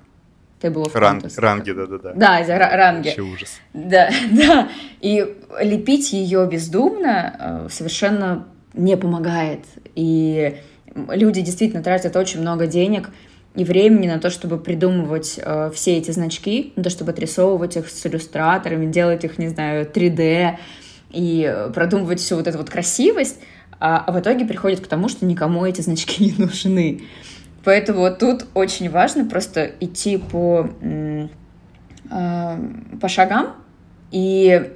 of Ранг, Ранги, да-да-да. Да, ранги. Вообще ужас. Да, да. И лепить ее бездумно э, совершенно не помогает. И люди действительно тратят очень много денег и времени на то, чтобы придумывать э, все эти значки, на то, чтобы отрисовывать их с иллюстраторами, делать их, не знаю, 3D и продумывать всю вот эту вот красивость, а, а в итоге приходит к тому, что никому эти значки не нужны. Поэтому тут очень важно просто идти по, э, по шагам. И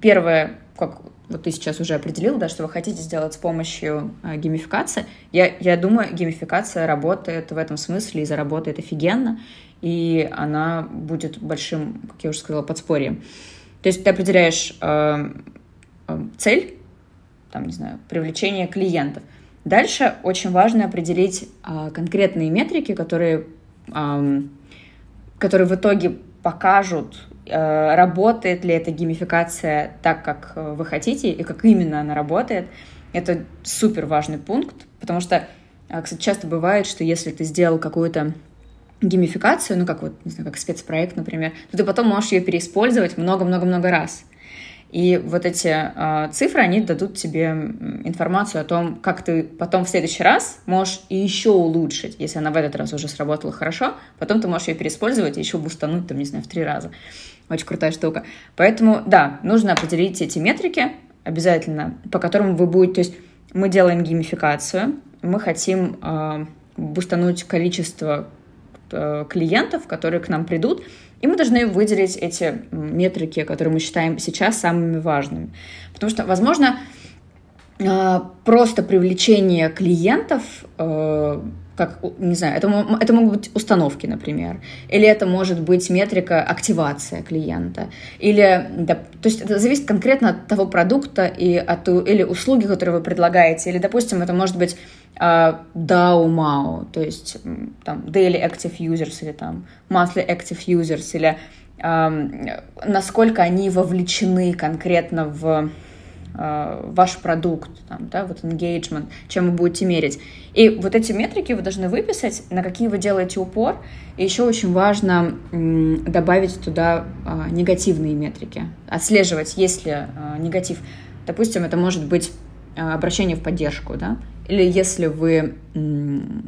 первое, как вот ты сейчас уже определил, да, что вы хотите сделать с помощью э, геймификации. Я, я думаю, геймификация работает в этом смысле и заработает офигенно, и она будет большим, как я уже сказала, подспорьем. То есть ты определяешь э, э, цель, там, не знаю, привлечение клиентов. Дальше очень важно определить э, конкретные метрики, которые, э, которые в итоге покажут Э, работает ли эта геймификация так, как э, вы хотите, и как именно она работает. Это супер важный пункт, потому что, э, кстати, часто бывает, что если ты сделал какую-то геймификацию, ну, как вот, не знаю, как спецпроект, например, то ты потом можешь ее переиспользовать много-много-много раз. И вот эти э, цифры, они дадут тебе информацию о том, как ты потом в следующий раз можешь еще улучшить. Если она в этот раз уже сработала хорошо, потом ты можешь ее переиспользовать и еще бустануть, там, не знаю, в три раза. Очень крутая штука. Поэтому, да, нужно определить эти метрики обязательно, по которым вы будете... То есть мы делаем геймификацию, мы хотим э, бустануть количество клиентов, которые к нам придут, и мы должны выделить эти метрики, которые мы считаем сейчас самыми важными. Потому что, возможно, э, просто привлечение клиентов э, как, не знаю, это, это могут быть установки, например, или это может быть метрика активация клиента, или, да, то есть это зависит конкретно от того продукта и от, или услуги, которые вы предлагаете, или, допустим, это может быть DAO, MAO, то есть там Daily Active Users или там Monthly Active Users, или насколько они вовлечены конкретно в Э, ваш продукт, там, да, вот engagement, чем вы будете мерить. И вот эти метрики вы должны выписать, на какие вы делаете упор. И еще очень важно добавить туда а, негативные метрики, отслеживать, есть ли а, негатив. Допустим, это может быть а, обращение в поддержку, да, или если вы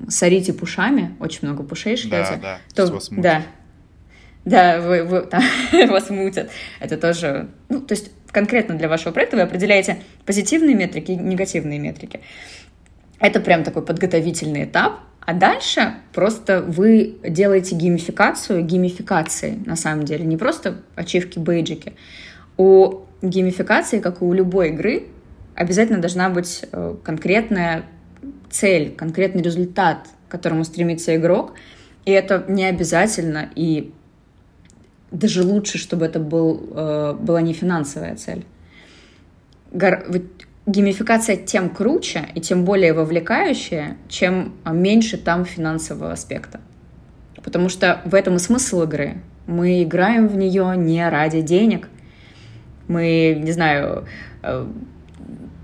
сорите пушами, очень много пушей шлете, да, да, то да, да, вы, вы, там, вас мутят. Это тоже, ну, то есть конкретно для вашего проекта вы определяете позитивные метрики и негативные метрики. Это прям такой подготовительный этап, а дальше просто вы делаете геймификацию геймификации, на самом деле, не просто ачивки, бейджики. У геймификации, как и у любой игры, обязательно должна быть э, конкретная цель, конкретный результат, к которому стремится игрок. И это не обязательно и даже лучше, чтобы это был, э, была не финансовая цель. Гор... Геймификация тем круче и тем более вовлекающая, чем меньше там финансового аспекта. Потому что в этом и смысл игры. Мы играем в нее не ради денег. Мы, не знаю, э,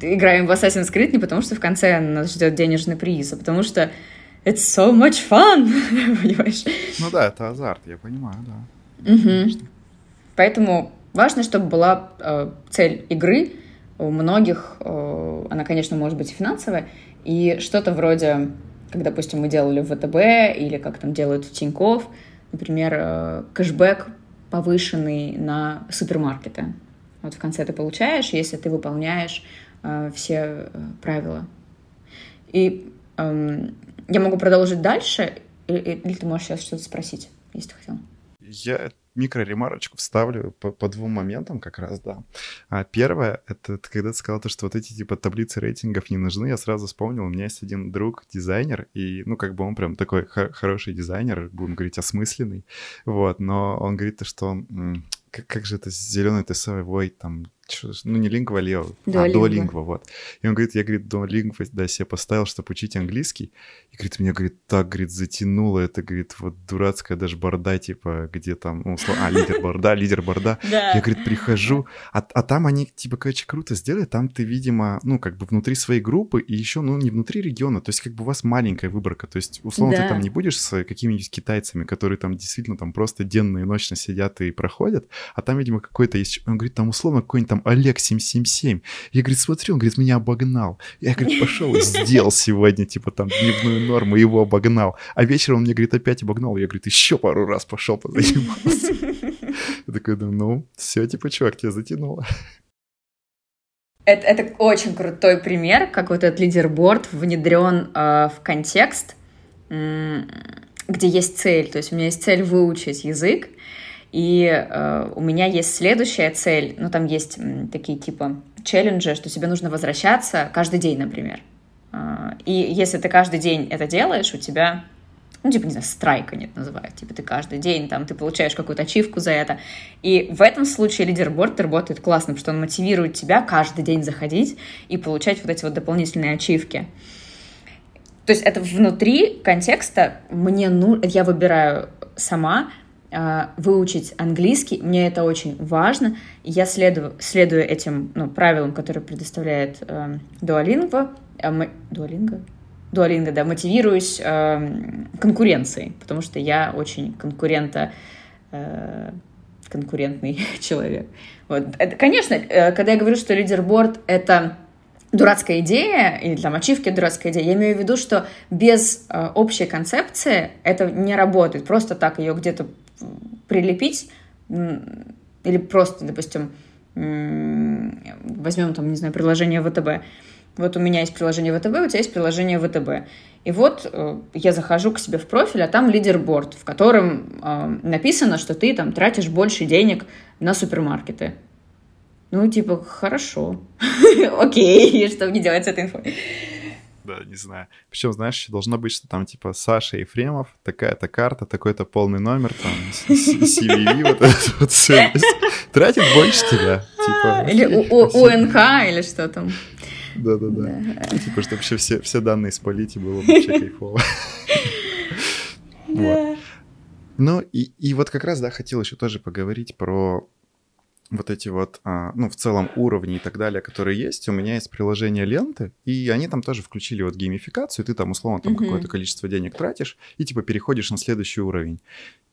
играем в Assassin's Creed не потому, что в конце нас ждет денежный приз, а потому что it's so much fun, понимаешь? Ну да, это азарт, я понимаю, да. Угу. Поэтому важно, чтобы была э, цель игры. У многих э, она, конечно, может быть финансовая, и что-то вроде, как, допустим, мы делали в ВТБ или как там делают в Тинькофф, например, э, кэшбэк повышенный на супермаркеты. Вот в конце ты получаешь, если ты выполняешь все э, правила. И э, я могу продолжить дальше, или, или ты можешь сейчас что-то спросить, если ты хотел я микроремарочку вставлю по, по двум моментам как раз, да. А первое, это ты когда ты сказал то, что вот эти типа таблицы рейтингов не нужны, я сразу вспомнил, у меня есть один друг, дизайнер, и, ну, как бы он прям такой хороший дизайнер, будем говорить, осмысленный, вот, но он говорит то, что он, как, как же это зеленый тесовой там ну не лингва, а лео, а дуолингва, вот. И он говорит, я, говорит, дуолингва, да, себе поставил, чтобы учить английский. И, говорит, меня, говорит, так, говорит, затянуло это, говорит, вот дурацкая даже борда, типа, где там, ну, слово, а, лидер борда, лидер борда. Я, говорит, прихожу, а, а там они, типа, короче, круто сделали, там ты, видимо, ну, как бы внутри своей группы и еще, ну, не внутри региона, то есть, как бы у вас маленькая выборка, то есть, условно, ты там не будешь с какими-нибудь китайцами, которые там действительно там просто денно и ночно сидят и проходят, а там, видимо, какой-то есть, он говорит, там условно какой-нибудь там Олег 777. Я, говорит, смотрю, он, говорит, меня обогнал. Я, говорит, пошел и сделал сегодня, типа, там, дневную норму, его обогнал. А вечером он мне, говорит, опять обогнал. Я, говорит, еще пару раз пошел позанимался. Я такой, да, ну, все, типа, чувак, тебя затянуло. Это, это очень крутой пример, как вот этот лидерборд внедрен э, в контекст, где есть цель. То есть у меня есть цель выучить язык, и э, у меня есть следующая цель, ну там есть м, такие типа челленджи, что тебе нужно возвращаться каждый день, например. Э, и если ты каждый день это делаешь, у тебя, ну типа, не знаю, страйк они это называют, типа ты каждый день там, ты получаешь какую-то ачивку за это. И в этом случае лидерборд работает классно, потому что он мотивирует тебя каждый день заходить и получать вот эти вот дополнительные ачивки. То есть это внутри контекста мне ну, я выбираю сама, выучить английский. Мне это очень важно. Я следую, следую этим ну, правилам, которые предоставляет э, Duolingo. Э, Duolingo? Duolingo, да, мотивируюсь э, конкуренцией, потому что я очень конкурента, э, конкурентный человек. Вот. Это, конечно, когда я говорю, что лидерборд — это дурацкая идея, или там ачивки дурацкая идея, я имею в виду, что без общей концепции это не работает. Просто так ее где-то прилепить или просто, допустим, возьмем там, не знаю, приложение ВТБ, Вот у меня есть приложение ВТБ, у тебя есть приложение ВТБ. И вот э, я захожу к себе в профиль, а там лидерборд, в котором э, написано, что ты там тратишь больше денег на супермаркеты. Ну, типа, хорошо. Окей, что мне делать с этой инфой? Да, не знаю. Причем, знаешь, должно быть, что там типа Саша Ефремов, такая-то карта, такой-то полный номер, там, CVV, вот это вот все. Тратит больше тебя. Типа, или УНК, или что там. Да-да-да. Типа, чтобы вообще все, все данные спалить, и было вообще кайфово. Вот. Ну, и, и вот как раз, да, хотел еще тоже поговорить про вот эти вот, а, ну, в целом уровни и так далее, которые есть. У меня есть приложение ленты, и они там тоже включили вот геймификацию, ты там условно там mm-hmm. какое-то количество денег тратишь, и типа переходишь на следующий уровень.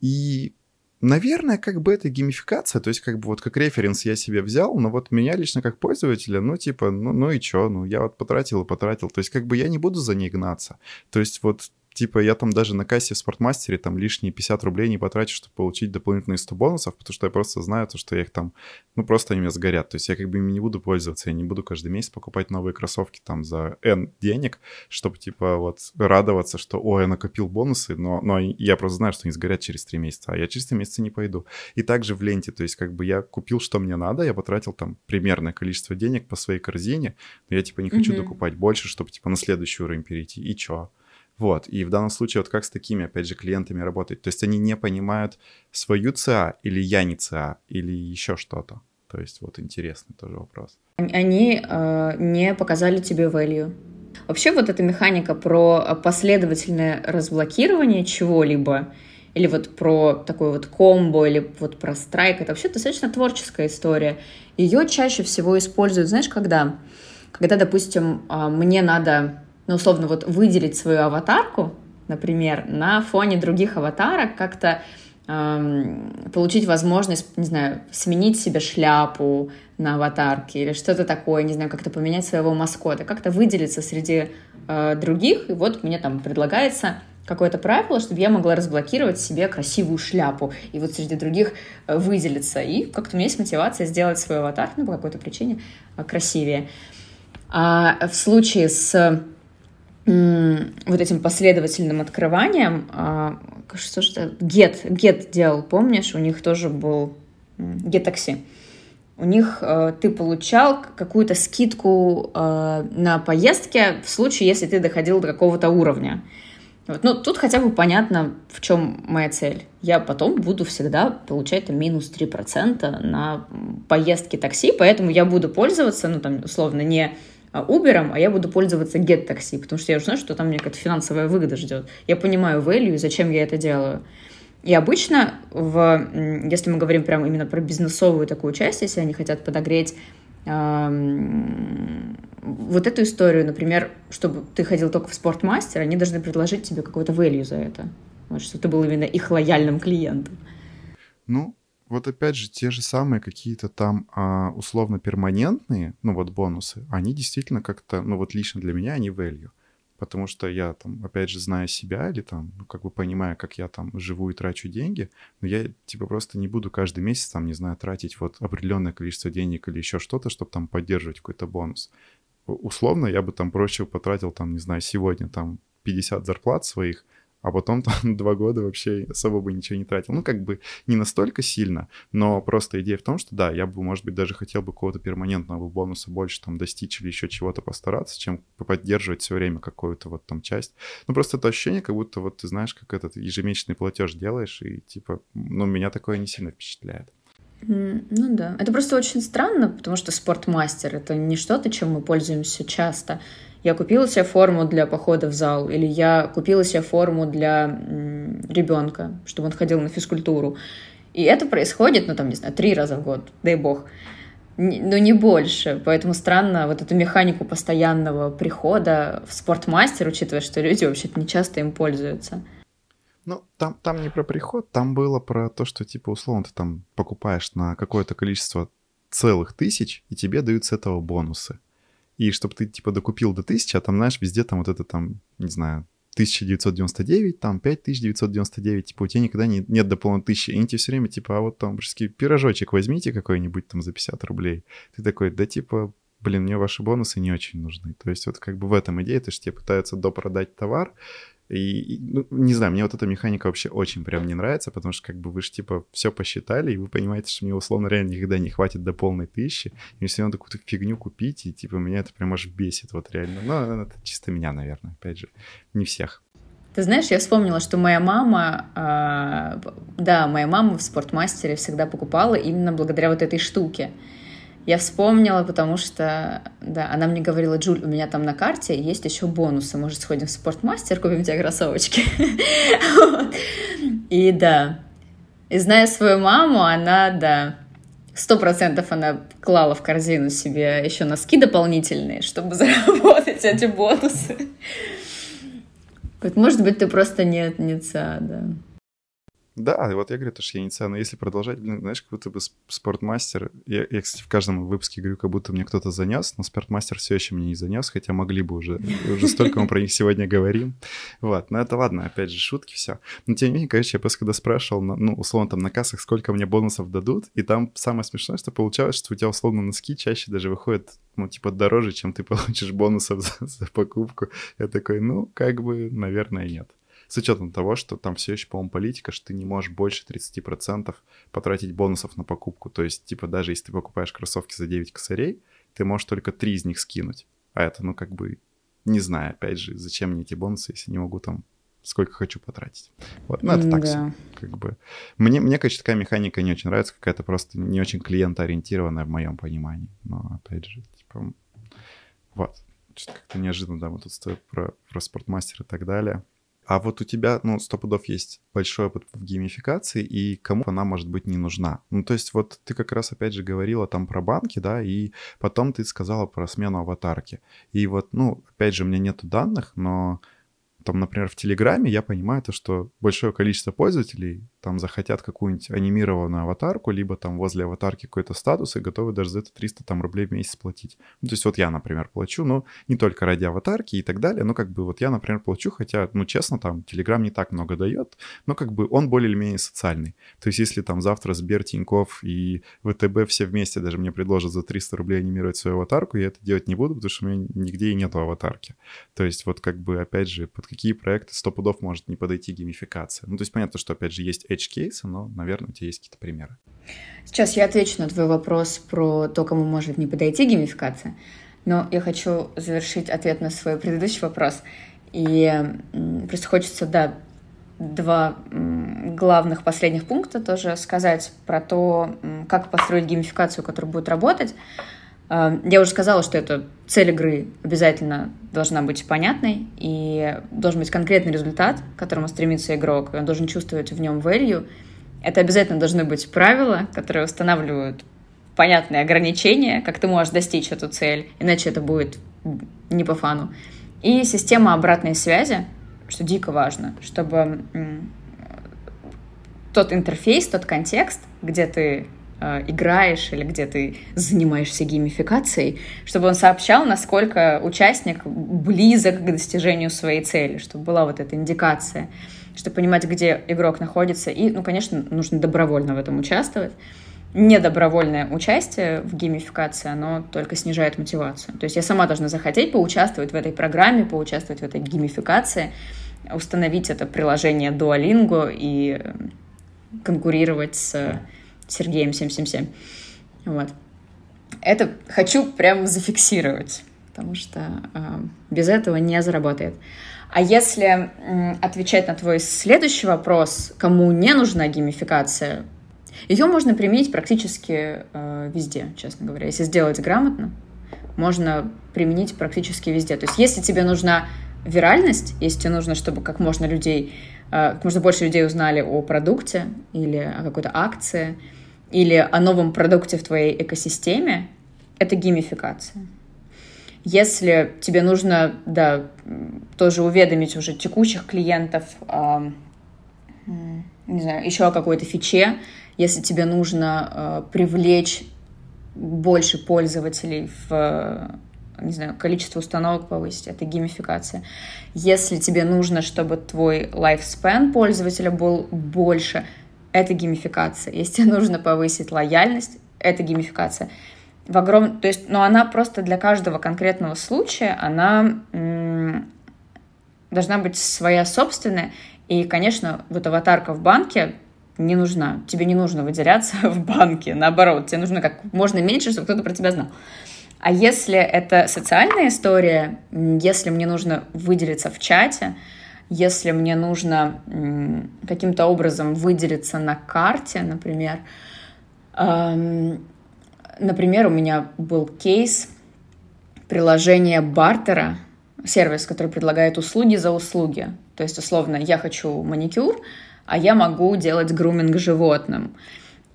И Наверное, как бы это геймификация, то есть как бы вот как референс я себе взял, но вот меня лично как пользователя, ну типа, ну, ну и чё, ну я вот потратил и потратил, то есть как бы я не буду за ней гнаться. То есть вот Типа я там даже на кассе в спортмастере там лишние 50 рублей не потрачу, чтобы получить дополнительные 100 бонусов, потому что я просто знаю то, что я их там, ну просто они меня сгорят. То есть я как бы ими не буду пользоваться, я не буду каждый месяц покупать новые кроссовки там за N денег, чтобы типа вот радоваться, что, ой, я накопил бонусы, но, но я просто знаю, что они сгорят через 3 месяца, а я через 3 месяца не пойду. И также в ленте, то есть как бы я купил, что мне надо, я потратил там примерное количество денег по своей корзине, но я типа не хочу mm-hmm. докупать больше, чтобы типа на следующий уровень перейти. И чё? Вот, и в данном случае вот как с такими, опять же, клиентами работать? То есть они не понимают свою ЦА или я не ЦА, или еще что-то? То есть вот интересный тоже вопрос. Они э, не показали тебе value. Вообще вот эта механика про последовательное разблокирование чего-либо, или вот про такой вот комбо, или вот про страйк, это вообще достаточно творческая история. Ее чаще всего используют, знаешь, когда? Когда, допустим, а, мне надо ну, условно, вот выделить свою аватарку, например, на фоне других аватарок, как-то эм, получить возможность, не знаю, сменить себе шляпу на аватарке или что-то такое, не знаю, как-то поменять своего маскота, как-то выделиться среди э, других. И вот мне там предлагается какое-то правило, чтобы я могла разблокировать себе красивую шляпу и вот среди других э, выделиться. И как-то у меня есть мотивация сделать свой аватар, ну, по какой-то причине, э, красивее. А в случае с вот этим последовательным открыванием, а, что же Get, Get делал, помнишь, у них тоже был Get Taxi. У них э, ты получал какую-то скидку э, на поездки в случае, если ты доходил до какого-то уровня. Вот. Ну, тут хотя бы понятно, в чем моя цель. Я потом буду всегда получать там, минус 3% на поездки такси, поэтому я буду пользоваться, ну, там, условно, не Uber, а я буду пользоваться GetTaxi, потому что я уже знаю, что там мне какая-то финансовая выгода ждет. Я понимаю value, зачем я это делаю. И обычно, в, если мы говорим прямо именно про бизнесовую такую часть, если они хотят подогреть эм, вот эту историю, например, чтобы ты ходил только в спортмастер, они должны предложить тебе какой-то value за это. Вот, что ты был именно их лояльным клиентом. Ну, вот опять же, те же самые какие-то там а, условно перманентные, ну вот бонусы, они действительно как-то, ну вот лично для меня они value. Потому что я там, опять же, знаю себя или там, ну, как бы понимая, как я там живу и трачу деньги, но я типа просто не буду каждый месяц там, не знаю, тратить вот определенное количество денег или еще что-то, чтобы там поддерживать какой-то бонус. Условно я бы там проще потратил там, не знаю, сегодня там 50 зарплат своих, а потом там два года вообще особо бы ничего не тратил. Ну, как бы не настолько сильно, но просто идея в том, что да, я бы, может быть, даже хотел бы какого-то перманентного бонуса больше там достичь или еще чего-то постараться, чем поддерживать все время какую-то вот там часть. Ну, просто это ощущение, как будто вот ты знаешь, как этот ежемесячный платеж делаешь, и типа, ну, меня такое не сильно впечатляет. Ну да. Это просто очень странно, потому что спортмастер — это не что-то, чем мы пользуемся часто я купила себе форму для похода в зал, или я купила себе форму для ребенка, чтобы он ходил на физкультуру. И это происходит, ну, там, не знаю, три раза в год, дай бог. Но не больше. Поэтому странно вот эту механику постоянного прихода в спортмастер, учитывая, что люди вообще-то не часто им пользуются. Ну, там, там не про приход, там было про то, что, типа, условно, ты там покупаешь на какое-то количество целых тысяч, и тебе дают с этого бонусы и чтобы ты, типа, докупил до 1000, а там, знаешь, везде там вот это там, не знаю, 1999, там 5999, типа у тебя никогда не, нет до полной тысячи, и они тебе все время, типа, а вот там, пирожочек возьмите какой-нибудь там за 50 рублей. Ты такой, да типа, блин, мне ваши бонусы не очень нужны. То есть вот как бы в этом идея, то есть тебе пытаются допродать товар, и, ну, не знаю, мне вот эта механика вообще очень прям не нравится, потому что как бы вы же типа все посчитали, и вы понимаете, что мне условно реально никогда не хватит до полной тысячи, и если надо какую-то фигню купить, и типа меня это прям аж бесит вот реально. Но это чисто меня, наверное, опять же, не всех. Ты знаешь, я вспомнила, что моя мама, э, да, моя мама в спортмастере всегда покупала именно благодаря вот этой штуке. Я вспомнила, потому что, да, она мне говорила, Джуль, у меня там на карте есть еще бонусы, может, сходим в спортмастер, купим тебе кроссовочки. И да, и зная свою маму, она, да, сто процентов она клала в корзину себе еще носки дополнительные, чтобы заработать эти бонусы. Может быть, ты просто нет, не ца, да. Да, вот я говорю, то, что я инициал, но если продолжать, блин, знаешь, как будто бы спортмастер, я, я, кстати, в каждом выпуске говорю, как будто мне кто-то занес, но спортмастер все еще мне не занес, хотя могли бы уже, уже столько мы про них сегодня говорим. Вот, но это ладно, опять же, шутки, все. Но тем не менее, короче, я просто когда спрашивал, ну, условно, там на кассах, сколько мне бонусов дадут, и там самое смешное, что получалось, что у тебя, условно, носки чаще даже выходят, ну, типа, дороже, чем ты получишь бонусов за, за покупку. Я такой, ну, как бы, наверное, нет с учетом того, что там все еще, по-моему, политика, что ты не можешь больше 30% потратить бонусов на покупку. То есть, типа, даже если ты покупаешь кроссовки за 9 косарей, ты можешь только 3 из них скинуть. А это, ну, как бы, не знаю, опять же, зачем мне эти бонусы, если не могу там сколько хочу потратить. Вот, ну, это так да. все, как бы. Мне, мне, конечно, такая механика не очень нравится, какая-то просто не очень клиентоориентированная в моем понимании. Но, опять же, типа, вот. Что-то как-то неожиданно, да, мы тут стоим про, про спортмастер и так далее. А вот у тебя, ну, сто пудов есть большой опыт в геймификации, и кому она может быть не нужна. Ну, то есть вот ты как раз опять же говорила там про банки, да, и потом ты сказала про смену аватарки. И вот, ну, опять же, у меня нету данных, но там, например, в Телеграме я понимаю то, что большое количество пользователей там захотят какую-нибудь анимированную аватарку, либо там возле аватарки какой-то статус и готовы даже за это 300 там рублей в месяц платить. Ну, то есть вот я, например, плачу, но не только ради аватарки и так далее, но как бы вот я, например, плачу, хотя, ну, честно, там Телеграм не так много дает, но как бы он более или менее социальный. То есть если там завтра Сбер, Тинькофф и ВТБ все вместе даже мне предложат за 300 рублей анимировать свою аватарку, я это делать не буду, потому что у меня нигде и нету аватарки. То есть вот как бы, опять же, под какие проекты сто пудов может не подойти геймификация. Ну, то есть понятно, что, опять же, есть edge кейсы, но, наверное, у тебя есть какие-то примеры. Сейчас я отвечу на твой вопрос про то, кому может не подойти геймификация, но я хочу завершить ответ на свой предыдущий вопрос. И просто хочется, да, два главных последних пункта тоже сказать про то, как построить геймификацию, которая будет работать. Эм, я уже сказала, что это цель игры обязательно должна быть понятной, и должен быть конкретный результат, к которому стремится игрок, он должен чувствовать в нем value. Это обязательно должны быть правила, которые устанавливают понятные ограничения, как ты можешь достичь эту цель, иначе это будет не по фану. И система обратной связи, что дико важно, чтобы тот интерфейс, тот контекст, где ты играешь или где ты занимаешься геймификацией, чтобы он сообщал, насколько участник близок к достижению своей цели, чтобы была вот эта индикация, чтобы понимать, где игрок находится. И, ну, конечно, нужно добровольно в этом участвовать. Недобровольное участие в геймификации, оно только снижает мотивацию. То есть я сама должна захотеть поучаствовать в этой программе, поучаствовать в этой геймификации, установить это приложение Duolingo и конкурировать с Сергеем 777. Вот. Это хочу прям зафиксировать, потому что э, без этого не заработает. А если э, отвечать на твой следующий вопрос, кому не нужна геймификация, ее можно применить практически э, везде, честно говоря. Если сделать грамотно, можно применить практически везде. То есть если тебе нужна виральность, если тебе нужно, чтобы как можно людей, э, как можно больше людей узнали о продукте или о какой-то акции, или о новом продукте в твоей экосистеме, это геймификация. Если тебе нужно, да, тоже уведомить уже текущих клиентов, э, не знаю, еще о какой-то фиче, если тебе нужно э, привлечь больше пользователей в не знаю, количество установок повысить, это геймификация. Если тебе нужно, чтобы твой lifespan пользователя был больше, это геймификация. Если тебе нужно повысить лояльность, это геймификация. в огром... То есть, но она просто для каждого конкретного случая, она м- должна быть своя собственная. И, конечно, вот аватарка в банке не нужна. Тебе не нужно выделяться в банке. Наоборот, тебе нужно как можно меньше, чтобы кто-то про тебя знал. А если это социальная история, если мне нужно выделиться в чате, если мне нужно каким-то образом выделиться на карте, например, например, у меня был кейс приложения бартера, сервис, который предлагает услуги за услуги. То есть, условно, я хочу маникюр, а я могу делать груминг животным.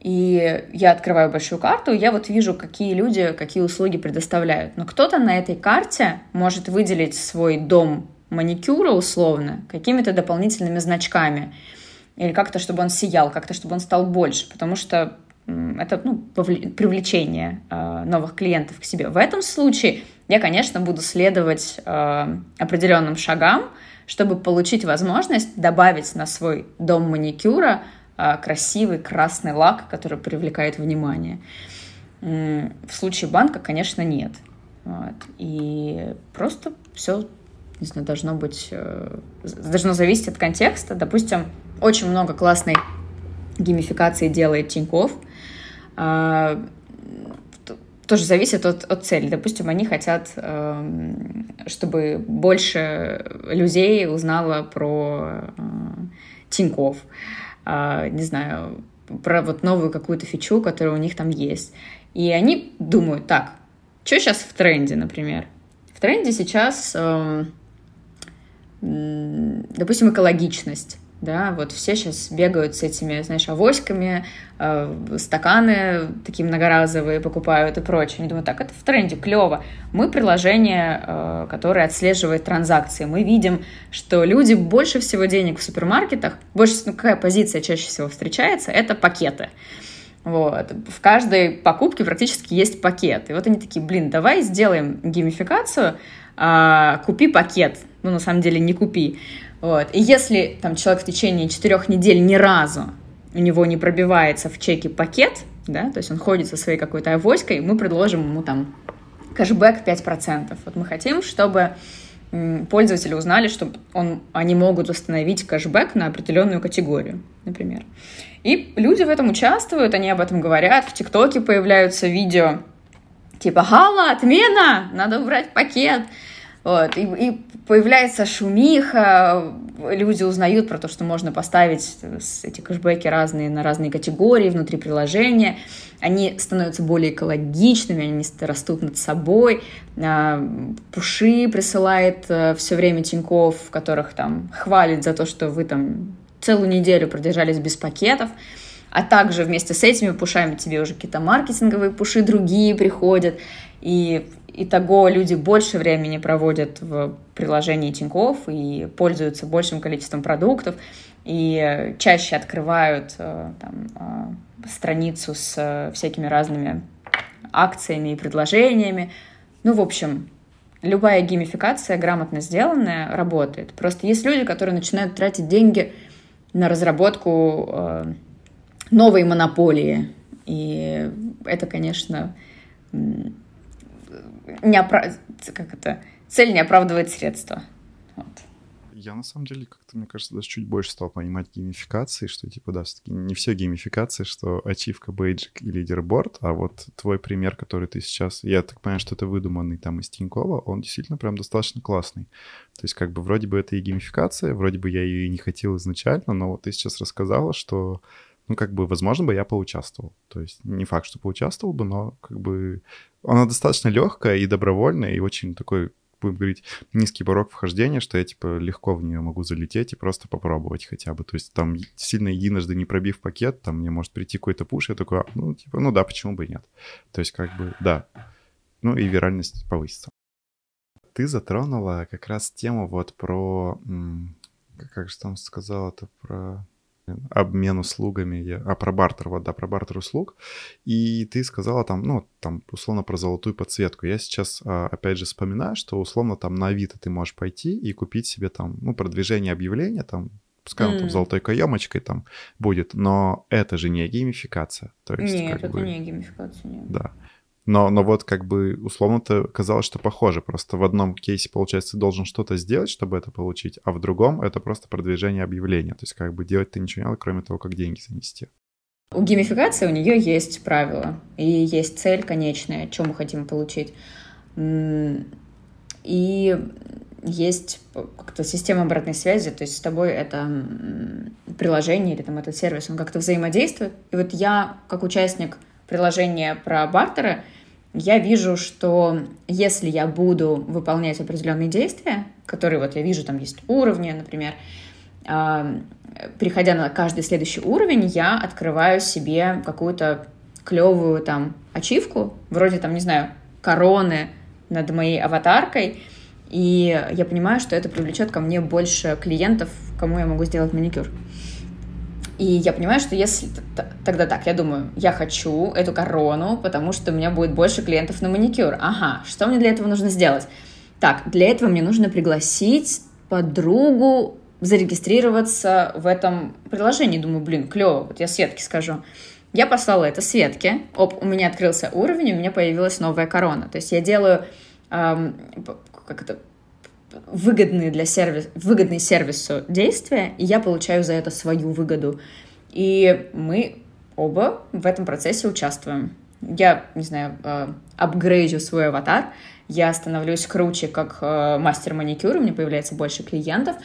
И я открываю большую карту, я вот вижу, какие люди какие услуги предоставляют. Но кто-то на этой карте может выделить свой дом маникюра условно какими-то дополнительными значками. Или как-то, чтобы он сиял, как-то, чтобы он стал больше. Потому что это ну, привлечение э, новых клиентов к себе. В этом случае я, конечно, буду следовать э, определенным шагам, чтобы получить возможность добавить на свой дом маникюра а, красивый красный лак, который привлекает внимание. В случае банка, конечно, нет. Вот. И просто все, не знаю, должно быть, э, должно зависеть от контекста. Допустим, очень много классной геймификации делает Тиньков. А, тоже зависит от, от цели. Допустим, они хотят, эм, чтобы больше людей узнало про э, Тиньков. А, не знаю, про вот новую какую-то фичу, которая у них там есть. И они думают, так, что сейчас в тренде, например? В тренде сейчас, э, допустим, экологичность да, вот все сейчас бегают с этими, знаешь, авоськами, э, стаканы такие многоразовые покупают и прочее. Они думают, так, это в тренде, клево. Мы приложение, э, которое отслеживает транзакции. Мы видим, что люди больше всего денег в супермаркетах, больше, ну, какая позиция чаще всего встречается, это пакеты. Вот. В каждой покупке практически есть пакет. И вот они такие, блин, давай сделаем геймификацию, э, купи пакет. Ну, на самом деле, не купи. Вот. И если там человек в течение четырех недель ни разу у него не пробивается в чеке пакет, да, то есть он ходит со своей какой-то авоськой, мы предложим ему там кэшбэк 5%. Вот мы хотим, чтобы пользователи узнали, что он, они могут установить кэшбэк на определенную категорию, например. И люди в этом участвуют, они об этом говорят, в ТикТоке появляются видео типа «Галя, отмена! Надо убрать пакет!» Вот. И, и появляется шумиха, люди узнают про то, что можно поставить эти кэшбэки разные на разные категории внутри приложения. Они становятся более экологичными, они растут над собой. А, пуши присылает э, все время Тиньков, которых там хвалит за то, что вы там целую неделю продержались без пакетов. А также вместе с этими пушами тебе уже какие-то маркетинговые пуши другие приходят. И Итого люди больше времени проводят в приложении Тинькофф и пользуются большим количеством продуктов, и чаще открывают э, там, э, страницу с э, всякими разными акциями и предложениями. Ну, в общем, любая геймификация, грамотно сделанная, работает. Просто есть люди, которые начинают тратить деньги на разработку новой монополии. И это, конечно, не опра... как это, цель не оправдывает средства. Вот. Я на самом деле как-то, мне кажется, даже чуть больше стал понимать геймификации, что типа, да, все-таки не все геймификации, что ачивка, бейджик и лидерборд, а вот твой пример, который ты сейчас, я так понимаю, что это выдуманный там из Тинькова, он действительно прям достаточно классный. То есть как бы вроде бы это и геймификация, вроде бы я ее и не хотел изначально, но вот ты сейчас рассказала, что ну, как бы, возможно бы я поучаствовал. То есть не факт, что поучаствовал бы, но как бы она достаточно легкая и добровольная, и очень такой будем говорить, низкий порог вхождения, что я, типа, легко в нее могу залететь и просто попробовать хотя бы. То есть там сильно единожды не пробив пакет, там мне может прийти какой-то пуш, я такой, а, ну, типа, ну да, почему бы и нет. То есть как бы, да. Ну и виральность повысится. Ты затронула как раз тему вот про, как же там сказал это, про обмен услугами, я, а про бартер, вот, да, про бартер услуг, и ты сказала там, ну, там, условно, про золотую подсветку. Я сейчас, а, опять же, вспоминаю, что, условно, там на Авито ты можешь пойти и купить себе там, ну, продвижение объявления, там, пускай он mm. там золотой каемочкой там будет, но это же не геймификация. То есть, нет, это бы, не геймификация, нет. Да. Но, но вот как бы условно-то казалось, что похоже. Просто в одном кейсе, получается, ты должен что-то сделать, чтобы это получить, а в другом это просто продвижение объявления. То есть как бы делать ты ничего не надо, кроме того, как деньги занести. У геймификации у нее есть правила и есть цель конечная, что мы хотим получить. И есть как-то система обратной связи, то есть с тобой это приложение или там этот сервис, он как-то взаимодействует. И вот я, как участник приложения про бартеры, я вижу, что если я буду выполнять определенные действия, которые вот я вижу, там есть уровни, например, а, переходя на каждый следующий уровень, я открываю себе какую-то клевую там ачивку, вроде там, не знаю, короны над моей аватаркой, и я понимаю, что это привлечет ко мне больше клиентов, кому я могу сделать маникюр. И я понимаю, что если тогда так, я думаю, я хочу эту корону, потому что у меня будет больше клиентов на маникюр. Ага, что мне для этого нужно сделать? Так, для этого мне нужно пригласить подругу зарегистрироваться в этом приложении. Думаю, блин, клево, вот я Светке скажу. Я послала это Светке, оп, у меня открылся уровень, у меня появилась новая корона. То есть я делаю эм, как это, выгодные для сервис, выгодные сервису действия, и я получаю за это свою выгоду. И мы оба в этом процессе участвуем. Я, не знаю, э, апгрейджу свой аватар, я становлюсь круче как э, мастер маникюра, у меня появляется больше клиентов,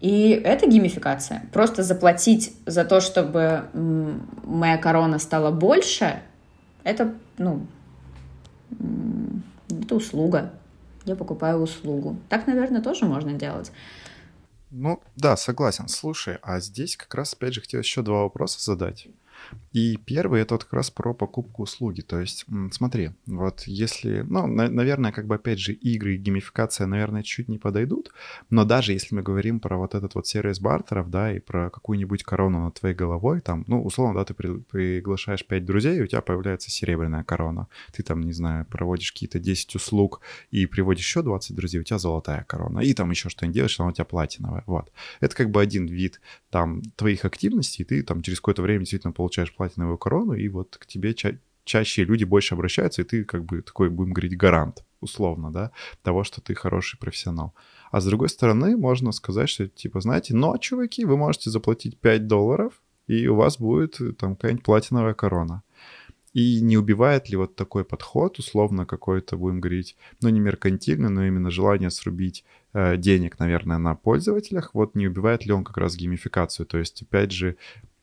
и это геймификация. Просто заплатить за то, чтобы моя корона стала больше, это, ну, это услуга я покупаю услугу. Так, наверное, тоже можно делать. Ну, да, согласен. Слушай, а здесь как раз, опять же, хотел еще два вопроса задать. И первый это вот как раз про покупку услуги. То есть, смотри, вот если, ну, на, наверное, как бы опять же игры и геймификация, наверное, чуть не подойдут, но даже если мы говорим про вот этот вот сервис бартеров, да, и про какую-нибудь корону над твоей головой, там, ну, условно, да, ты при, приглашаешь 5 друзей, и у тебя появляется серебряная корона. Ты там, не знаю, проводишь какие-то 10 услуг и приводишь еще 20 друзей, у тебя золотая корона. И там еще что-нибудь делаешь, она у тебя платиновая. Вот. Это как бы один вид там твоих активностей, и ты там через какое-то время действительно получаешь платиновую корону, и вот к тебе ча- чаще люди больше обращаются, и ты как бы такой, будем говорить, гарант, условно, да, того, что ты хороший профессионал. А с другой стороны, можно сказать, что, типа, знаете, но, чуваки, вы можете заплатить 5 долларов, и у вас будет там какая-нибудь платиновая корона. И не убивает ли вот такой подход, условно какой-то, будем говорить, ну не меркантильный, но именно желание срубить э, денег, наверное, на пользователях, вот не убивает ли он как раз геймификацию? То есть, опять же,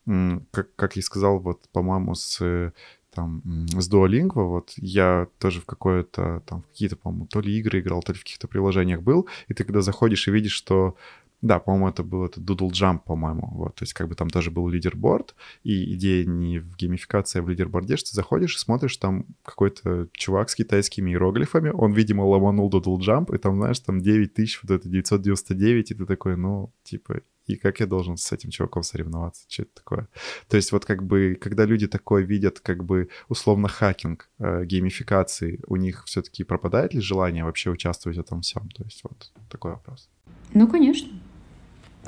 как, как я сказал, вот, по-моему, с там, с Duolingo, вот, я тоже в какое-то, там, какие-то, по-моему, то ли игры играл, то ли в каких-то приложениях был, и ты когда заходишь и видишь, что да, по-моему, это был это Doodle Jump, по-моему. Вот, то есть как бы там тоже был лидерборд, и идея не в геймификации, а в лидерборде, что ты заходишь и смотришь, там какой-то чувак с китайскими иероглифами, он, видимо, ломанул Doodle Jump, и там, знаешь, там 9 тысяч, вот это 999, и ты такой, ну, типа, и как я должен с этим чуваком соревноваться, что это такое. То есть вот как бы, когда люди такое видят, как бы условно хакинг э, геймификации, у них все-таки пропадает ли желание вообще участвовать в этом всем? То есть вот такой вопрос. Ну, конечно.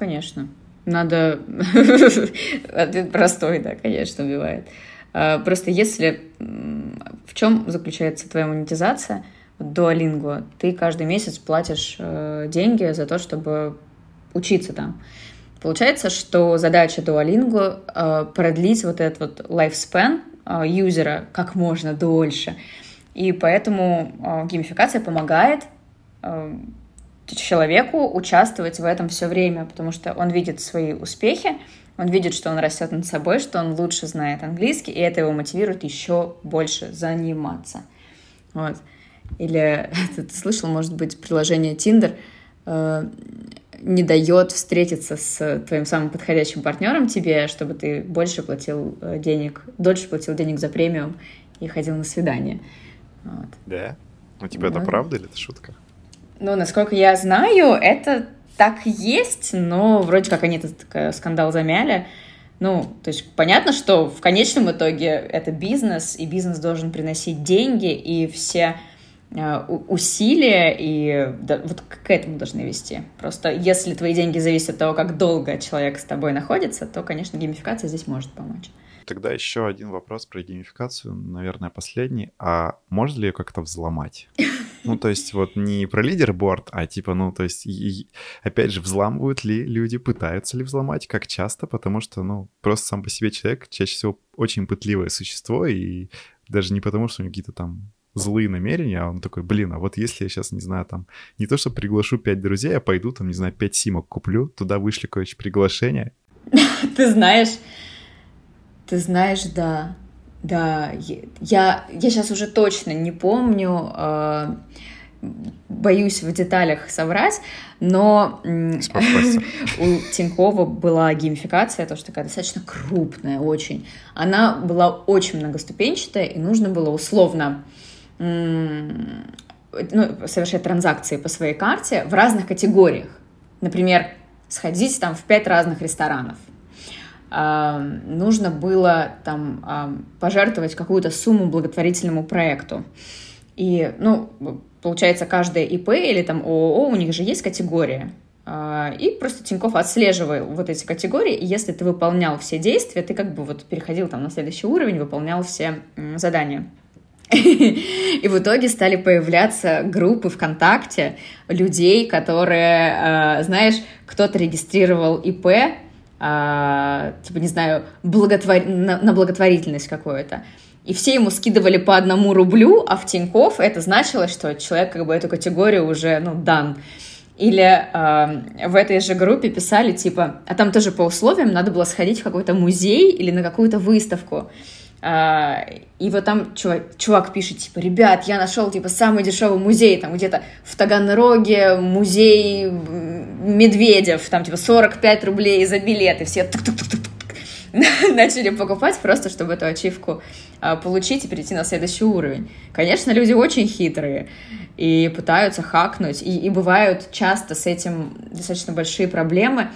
Конечно. Надо... Ответ простой, да, конечно, убивает. А, просто если... В чем заключается твоя монетизация? Duolingo. Ты каждый месяц платишь э, деньги за то, чтобы учиться там. Получается, что задача Duolingo э, продлить вот этот вот lifespan э, юзера как можно дольше. И поэтому геймификация помогает человеку участвовать в этом все время, потому что он видит свои успехи, он видит, что он растет над собой, что он лучше знает английский, и это его мотивирует еще больше заниматься. Вот. Или ты, ты слышал, может быть, приложение Tinder э, не дает встретиться с твоим самым подходящим партнером тебе, чтобы ты больше платил э, денег, дольше платил денег за премиум и ходил на свидание. Вот. Да? У тебя да. это правда или это шутка? Ну, насколько я знаю, это так есть, но вроде как они этот э, скандал замяли. Ну, то есть понятно, что в конечном итоге это бизнес, и бизнес должен приносить деньги, и все э, усилия и да, вот к этому должны вести. Просто если твои деньги зависят от того, как долго человек с тобой находится, то, конечно, геймификация здесь может помочь. Тогда еще один вопрос про геймификацию, наверное, последний. А можно ли ее как-то взломать? Ну, то есть вот не про лидерборд, а типа, ну, то есть, и, опять же, взламывают ли люди, пытаются ли взломать, как часто, потому что, ну, просто сам по себе человек чаще всего очень пытливое существо, и даже не потому, что у него какие-то там злые намерения, а он такой, блин, а вот если я сейчас, не знаю, там, не то, что приглашу пять друзей, а пойду, там, не знаю, пять симок куплю, туда вышли, короче, приглашение. Ты знаешь, ты знаешь, да, да, я, я сейчас уже точно не помню, э, боюсь в деталях соврать, но у Тинькова была геймификация, то, что такая достаточно крупная очень. Она была очень многоступенчатая, и нужно было условно ну, совершать транзакции по своей карте в разных категориях. Например, сходить там в пять разных ресторанов. Нужно было там пожертвовать какую-то сумму благотворительному проекту. И, ну, получается, каждая ИП или там ООО, у них же есть категория. А, и просто Тиньков отслеживал вот эти категории, и если ты выполнял все действия, ты как бы вот переходил там на следующий уровень, выполнял все задания. И в итоге стали появляться группы ВКонтакте людей, которые, а, знаешь, кто-то регистрировал ИП, а, типа, не знаю, благотвор... на благотворительность какую-то. И все ему скидывали по одному рублю, а в Тинькофф это значило, что человек как бы эту категорию уже, ну, дан. Или э, в этой же группе писали, типа, а там тоже по условиям надо было сходить в какой-то музей или на какую-то выставку. А, и вот там чувак, чувак пишет, типа, ребят, я нашел, типа, самый дешевый музей, там где-то в Таганроге музей медведев, там, типа, 45 рублей за билет, и все начали покупать просто, чтобы эту ачивку а, получить и перейти на следующий уровень. Конечно, люди очень хитрые и пытаются хакнуть, и, и бывают часто с этим достаточно большие проблемы,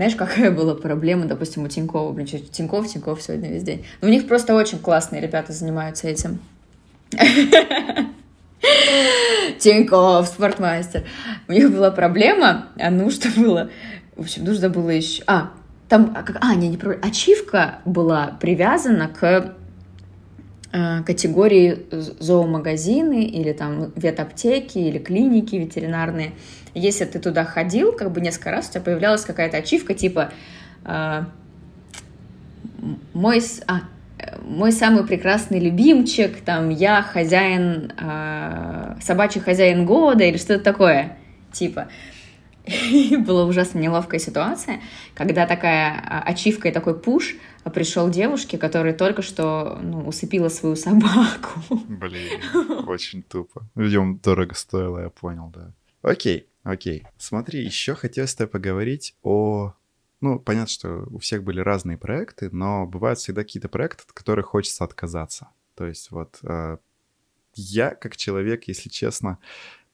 знаешь, какая была проблема, допустим, у Тинькова? Блин, Тиньков, Тиньков сегодня весь день. Но у них просто очень классные ребята занимаются этим. Тиньков, спортмастер. У них была проблема, а нужно было... В общем, нужно было еще... А, там... А, а не, не проблема. Ачивка была привязана к категории зоомагазины или там ветаптеки или клиники ветеринарные если ты туда ходил, как бы несколько раз, у тебя появлялась какая-то ачивка, типа э, мой, а, мой самый прекрасный любимчик, там, я хозяин, э, собачий хозяин года или что-то такое, типа. И была ужасно неловкая ситуация, когда такая а, ачивка и такой пуш пришел девушке, которая только что ну, усыпила свою собаку. Блин, очень тупо. Видимо, дорого стоило, я понял, да. Окей, Окей. Смотри, еще хотелось с тобой поговорить о... Ну, понятно, что у всех были разные проекты, но бывают всегда какие-то проекты, от которых хочется отказаться. То есть вот э, я, как человек, если честно,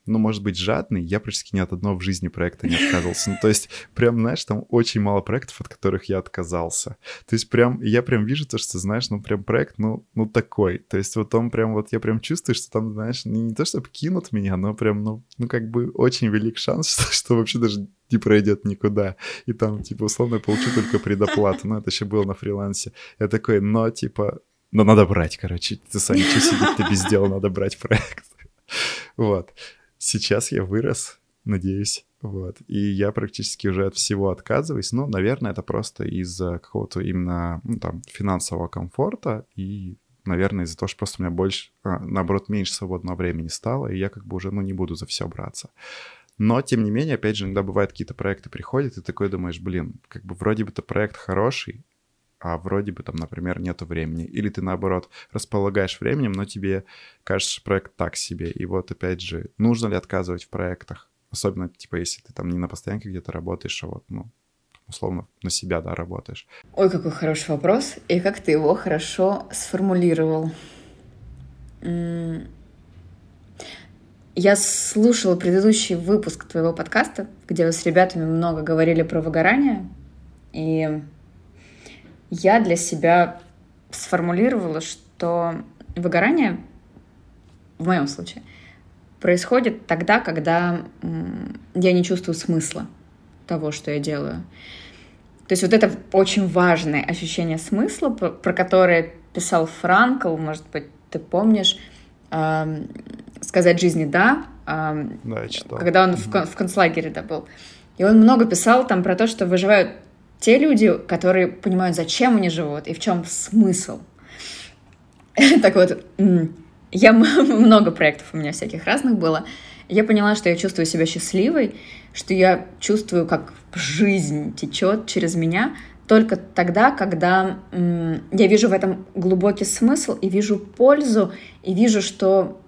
ну, может быть, жадный, я практически ни от одного в жизни проекта не отказывался. Ну, то есть, прям, знаешь, там очень мало проектов, от которых я отказался. То есть, прям, я прям вижу то, что, знаешь, ну, прям проект, ну, ну, такой. То есть, вот он прям, вот я прям чувствую, что там, знаешь, не, не то, чтобы кинут меня, но прям, ну, ну, как бы очень велик шанс, что, что вообще даже не пройдет никуда. И там, типа, условно, я получу только предоплату. Ну, это еще было на фрилансе. Я такой, но, типа, но надо брать, короче. Ты сам ничего сидеть, ты без дела, надо брать проект. Вот сейчас я вырос, надеюсь. Вот. И я практически уже от всего отказываюсь. Но, наверное, это просто из-за какого-то именно ну, там, финансового комфорта и, наверное, из-за того, что просто у меня больше, а, наоборот, меньше свободного времени стало, и я как бы уже, ну, не буду за все браться. Но, тем не менее, опять же, иногда бывают какие-то проекты приходят, и ты такой думаешь, блин, как бы вроде бы это проект хороший, а вроде бы там, например, нету времени. Или ты, наоборот, располагаешь временем, но тебе кажется, проект так себе. И вот, опять же, нужно ли отказывать в проектах? Особенно, типа, если ты там не на постоянке где-то работаешь, а вот, ну, условно, на себя, да, работаешь. Ой, какой хороший вопрос. И как ты его хорошо сформулировал. Я слушала предыдущий выпуск твоего подкаста, где вы с ребятами много говорили про выгорание. И я для себя сформулировала, что выгорание, в моем случае, происходит тогда, когда я не чувствую смысла того, что я делаю. То есть вот это очень важное ощущение смысла, про, которое писал Франкл, может быть, ты помнишь, «Сказать жизни да», да, я читал. когда он в, в концлагере да, был. И он много писал там про то, что выживают те люди, которые понимают, зачем они живут и в чем смысл. Так вот, я много проектов у меня всяких разных было. Я поняла, что я чувствую себя счастливой, что я чувствую, как жизнь течет через меня только тогда, когда я вижу в этом глубокий смысл и вижу пользу, и вижу, что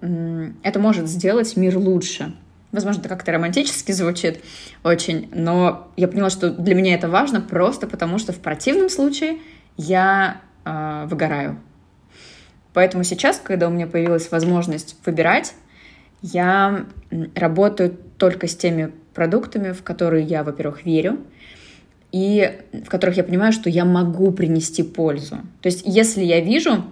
это может сделать мир лучше. Возможно, это как-то романтически звучит очень, но я поняла, что для меня это важно просто потому, что в противном случае я э, выгораю. Поэтому сейчас, когда у меня появилась возможность выбирать, я работаю только с теми продуктами, в которые я, во-первых, верю, и в которых я понимаю, что я могу принести пользу. То есть, если я вижу,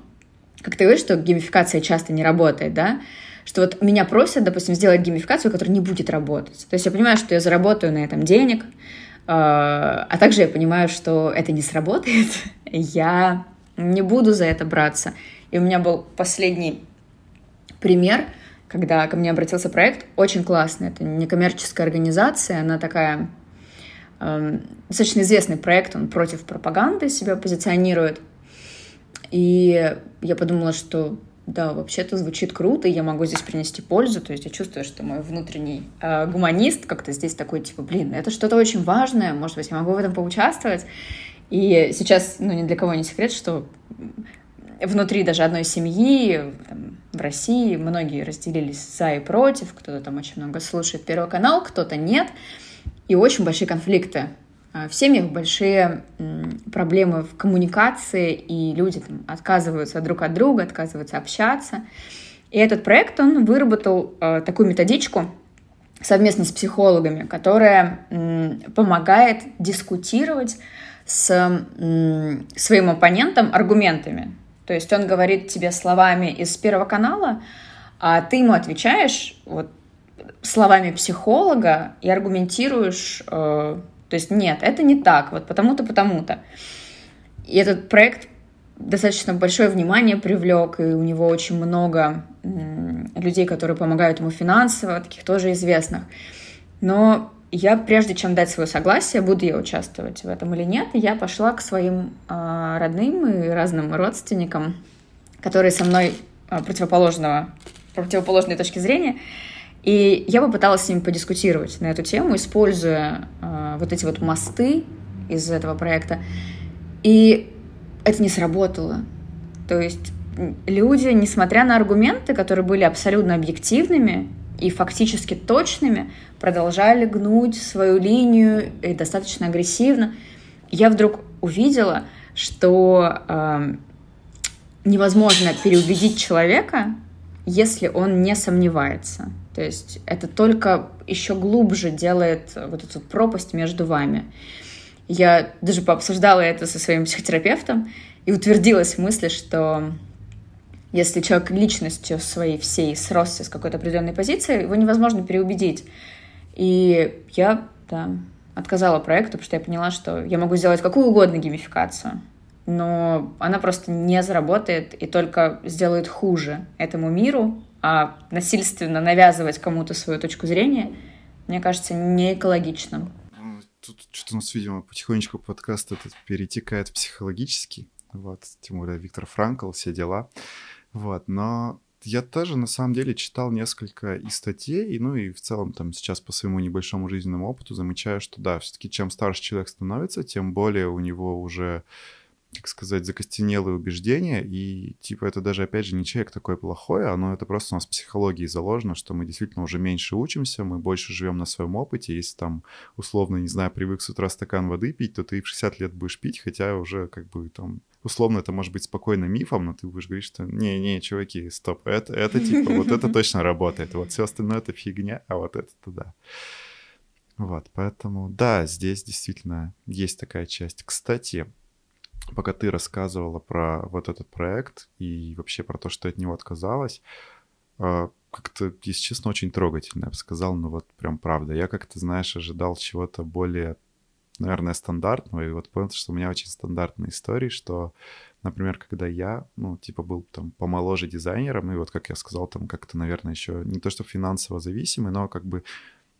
как ты говоришь, что геймификация часто не работает, да, что вот меня просят, допустим, сделать геймификацию, которая не будет работать. То есть я понимаю, что я заработаю на этом денег, а, а также я понимаю, что это не сработает, я не буду за это браться. И у меня был последний пример, когда ко мне обратился проект, очень классный. Это некоммерческая организация, она такая э, достаточно известный проект, он против пропаганды себя позиционирует. И я подумала, что да, вообще-то звучит круто, и я могу здесь принести пользу. То есть я чувствую, что мой внутренний э, гуманист как-то здесь такой, типа, блин, это что-то очень важное, может быть, я могу в этом поучаствовать. И сейчас, ну, ни для кого не секрет, что внутри даже одной семьи там, в России многие разделились за и против, кто-то там очень много слушает Первый канал, кто-то нет, и очень большие конфликты в семьях большие проблемы в коммуникации, и люди там, отказываются друг от друга, отказываются общаться. И этот проект, он выработал э, такую методичку совместно с психологами, которая э, помогает дискутировать с э, своим оппонентом аргументами. То есть он говорит тебе словами из Первого канала, а ты ему отвечаешь вот, словами психолога и аргументируешь э, то есть нет, это не так, вот потому-то, потому-то. И этот проект достаточно большое внимание привлек, и у него очень много людей, которые помогают ему финансово, таких тоже известных. Но я, прежде чем дать свое согласие, буду я участвовать в этом или нет, я пошла к своим э, родным и разным родственникам, которые со мной э, противоположного, противоположной точки зрения, и я попыталась с ними подискутировать на эту тему, используя э, вот эти вот мосты из этого проекта. И это не сработало. То есть люди, несмотря на аргументы, которые были абсолютно объективными и фактически точными, продолжали гнуть свою линию и достаточно агрессивно. Я вдруг увидела, что э, невозможно переубедить человека, если он не сомневается. То есть это только еще глубже делает вот эту пропасть между вами. Я даже пообсуждала это со своим психотерапевтом и утвердилась в мысли, что если человек личностью своей всей сросся с какой-то определенной позицией, его невозможно переубедить. И я да, отказала проекту, потому что я поняла, что я могу сделать какую угодно геймификацию, но она просто не заработает и только сделает хуже этому миру, а насильственно навязывать кому-то свою точку зрения, мне кажется, не экологичным. Ну, тут что-то у нас, видимо, потихонечку подкаст этот перетекает в психологический. Вот, тем более Виктор Франкл, все дела. Вот, но я тоже, на самом деле, читал несколько и статей, ну и в целом там сейчас по своему небольшому жизненному опыту замечаю, что да, все-таки чем старше человек становится, тем более у него уже как сказать, закостенелые убеждения, и, типа, это даже, опять же, не человек такой плохой, оно это просто у нас в психологии заложено, что мы действительно уже меньше учимся, мы больше живем на своем опыте, если там, условно, не знаю, привык с утра стакан воды пить, то ты в 60 лет будешь пить, хотя уже, как бы, там, условно, это может быть спокойно мифом, но ты будешь говорить, что не-не, чуваки, стоп, это, это типа, вот это точно работает, вот все остальное это фигня, а вот это-то да. Вот, поэтому, да, здесь действительно есть такая часть. Кстати, пока ты рассказывала про вот этот проект и вообще про то, что от него отказалась, а, как-то, если честно, очень трогательно, я бы сказал, ну вот прям правда. Я как-то, знаешь, ожидал чего-то более наверное, стандартного, и вот понял, что у меня очень стандартная история, что, например, когда я, ну, типа, был там помоложе дизайнером, и вот, как я сказал, там как-то, наверное, еще не то, что финансово зависимый, но как бы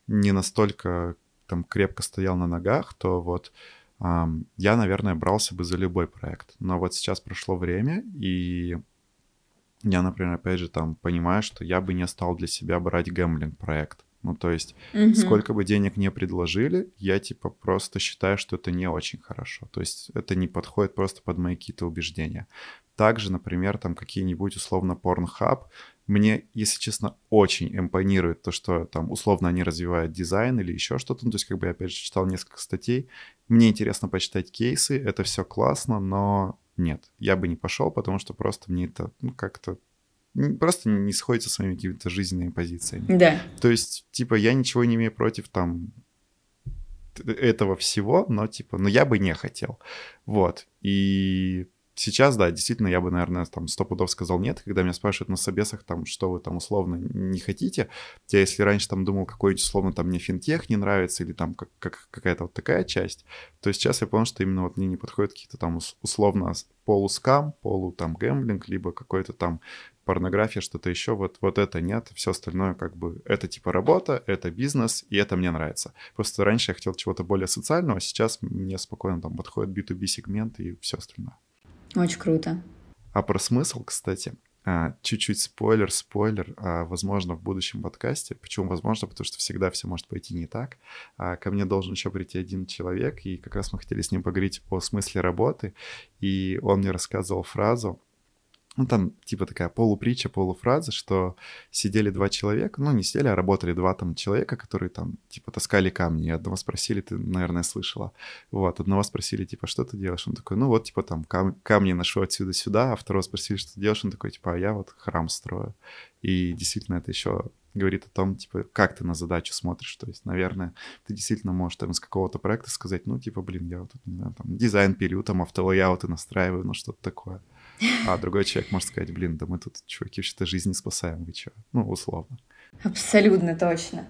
не настолько там крепко стоял на ногах, то вот я, наверное, брался бы за любой проект. Но вот сейчас прошло время, и я, например, опять же там понимаю, что я бы не стал для себя брать гэмблинг проект. Ну, то есть, mm-hmm. сколько бы денег не предложили, я, типа, просто считаю, что это не очень хорошо. То есть, это не подходит просто под мои какие-то убеждения. Также, например, там какие-нибудь, условно, Pornhub. Мне, если честно, очень импонирует то, что там, условно, они развивают дизайн или еще что-то. Ну, то есть, как бы я, опять же, читал несколько статей. Мне интересно почитать кейсы, это все классно, но нет, я бы не пошел, потому что просто мне это, ну, как-то просто не сходится с моими какими-то жизненными позициями. Да. То есть, типа, я ничего не имею против там этого всего, но, типа, ну, я бы не хотел. Вот. И Сейчас, да, действительно, я бы, наверное, там сто пудов сказал нет, когда меня спрашивают на собесах, там, что вы там условно не хотите. Я если раньше там думал, какой-нибудь условно там мне финтех не нравится или там как, как, какая-то вот такая часть, то сейчас я понял, что именно вот мне не подходят какие-то там условно полускам, полу там гэмблинг, либо какой-то там порнография, что-то еще, вот, вот это нет, все остальное как бы, это типа работа, это бизнес, и это мне нравится. Просто раньше я хотел чего-то более социального, а сейчас мне спокойно там подходит B2B сегмент и все остальное. Очень круто. А про смысл, кстати, а, чуть-чуть спойлер, спойлер, а, возможно, в будущем подкасте. Почему возможно? Потому что всегда все может пойти не так. А, ко мне должен еще прийти один человек, и как раз мы хотели с ним поговорить о смысле работы, и он мне рассказывал фразу, ну, там, типа, такая полупритча, полуфраза, что сидели два человека, ну, не сидели, а работали два там человека, которые там, типа, таскали камни. И одного спросили, ты, наверное, слышала. Вот, одного спросили, типа, что ты делаешь? Он такой, ну, вот, типа, там, кам- камни ношу отсюда сюда, а второго спросили, что ты делаешь? Он такой, типа, а я вот храм строю. И действительно это еще говорит о том, типа, как ты на задачу смотришь. То есть, наверное, ты действительно можешь там из какого-то проекта сказать, ну, типа, блин, я вот не знаю, там, дизайн пилю, там, автолояуты настраиваю, ну, что-то такое. А другой человек может сказать, блин, да мы тут, чуваки, вообще-то жизнь спасаем, вы чё? Ну, условно. Абсолютно точно.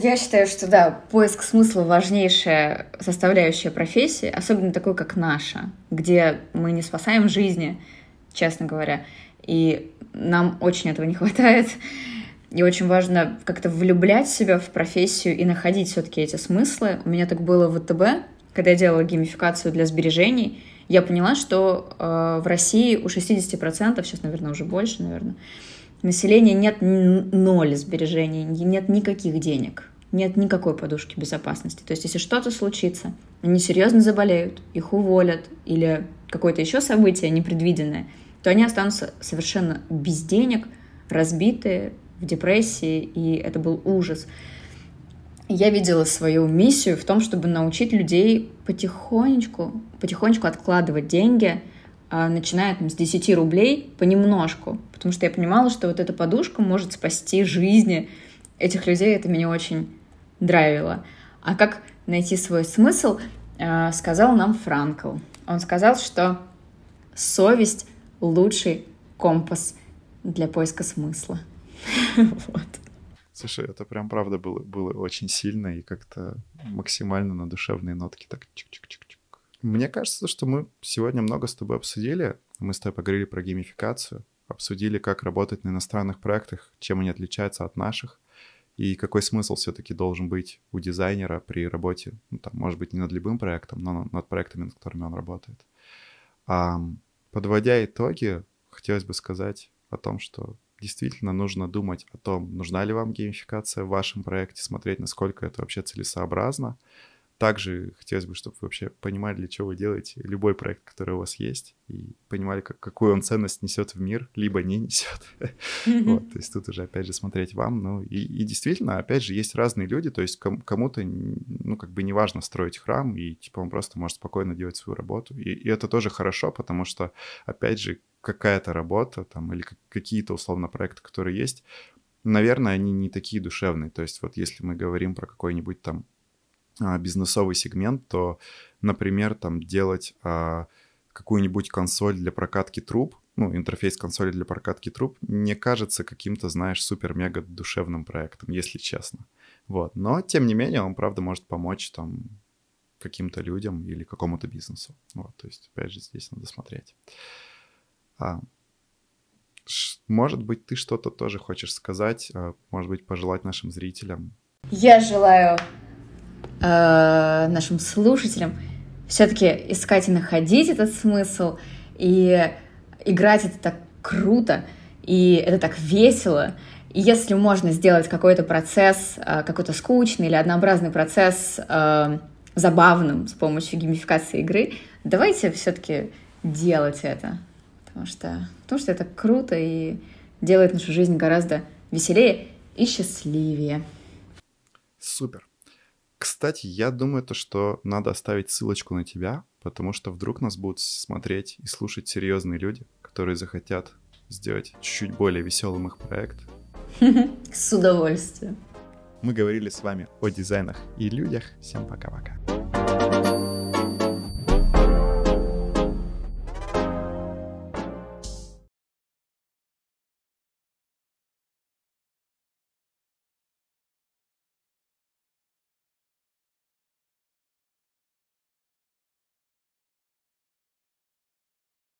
Я считаю, что да, поиск смысла важнейшая составляющая профессии, особенно такой, как наша, где мы не спасаем жизни, честно говоря, и нам очень этого не хватает. И очень важно как-то влюблять себя в профессию и находить все-таки эти смыслы. У меня так было в ВТБ, когда я делала геймификацию для сбережений я поняла, что э, в России у 60%, сейчас, наверное, уже больше, наверное, населения нет ноль сбережений, нет никаких денег, нет никакой подушки безопасности. То есть, если что-то случится, они серьезно заболеют, их уволят или какое-то еще событие непредвиденное, то они останутся совершенно без денег, разбитые, в депрессии, и это был ужас я видела свою миссию в том, чтобы научить людей потихонечку, потихонечку откладывать деньги, а, начиная там, с 10 рублей понемножку, потому что я понимала, что вот эта подушка может спасти жизни этих людей, это меня очень драйвило. А как найти свой смысл, а, сказал нам Франкл. Он сказал, что совесть — лучший компас для поиска смысла. вот. Слушай, это прям правда было, было очень сильно и как-то максимально на душевные нотки так чик-чик-чик-чик. Мне кажется, что мы сегодня много с тобой обсудили. Мы с тобой поговорили про геймификацию, обсудили, как работать на иностранных проектах, чем они отличаются от наших, и какой смысл все-таки должен быть у дизайнера при работе, ну, там, может быть, не над любым проектом, но над проектами, над которыми он работает. А, подводя итоги, хотелось бы сказать о том, что действительно нужно думать о том, нужна ли вам геймификация в вашем проекте, смотреть, насколько это вообще целесообразно. Также хотелось бы, чтобы вы вообще понимали, для чего вы делаете любой проект, который у вас есть, и понимали, как, какую он ценность несет в мир, либо не несет. Вот, то есть тут уже, опять же, смотреть вам. Ну, и, и действительно, опять же, есть разные люди, то есть кому-то, ну, как бы неважно строить храм, и, типа, он просто может спокойно делать свою работу. И, и это тоже хорошо, потому что, опять же, какая-то работа там или какие-то условно проекты, которые есть, наверное, они не такие душевные. То есть вот если мы говорим про какой-нибудь там а, бизнесовый сегмент, то, например, там делать а, какую-нибудь консоль для прокатки труб, ну, интерфейс консоли для прокатки труб, не кажется каким-то, знаешь, супер-мега душевным проектом, если честно. Вот. Но, тем не менее, он, правда, может помочь там каким-то людям или какому-то бизнесу. Вот, то есть, опять же, здесь надо смотреть. А, может быть, ты что-то тоже хочешь сказать, а, может быть, пожелать нашим зрителям? Я желаю э, нашим слушателям все-таки искать и находить этот смысл, и играть это так круто, и это так весело. И если можно сделать какой-то процесс, э, какой-то скучный или однообразный процесс э, забавным с помощью геймификации игры, давайте все-таки делать это. Потому что, потому что это круто и делает нашу жизнь гораздо веселее и счастливее. Супер. Кстати, я думаю, то, что надо оставить ссылочку на тебя, потому что вдруг нас будут смотреть и слушать серьезные люди, которые захотят сделать чуть-чуть более веселым их проект. С удовольствием. Мы говорили с вами о дизайнах и людях. Всем пока-пока.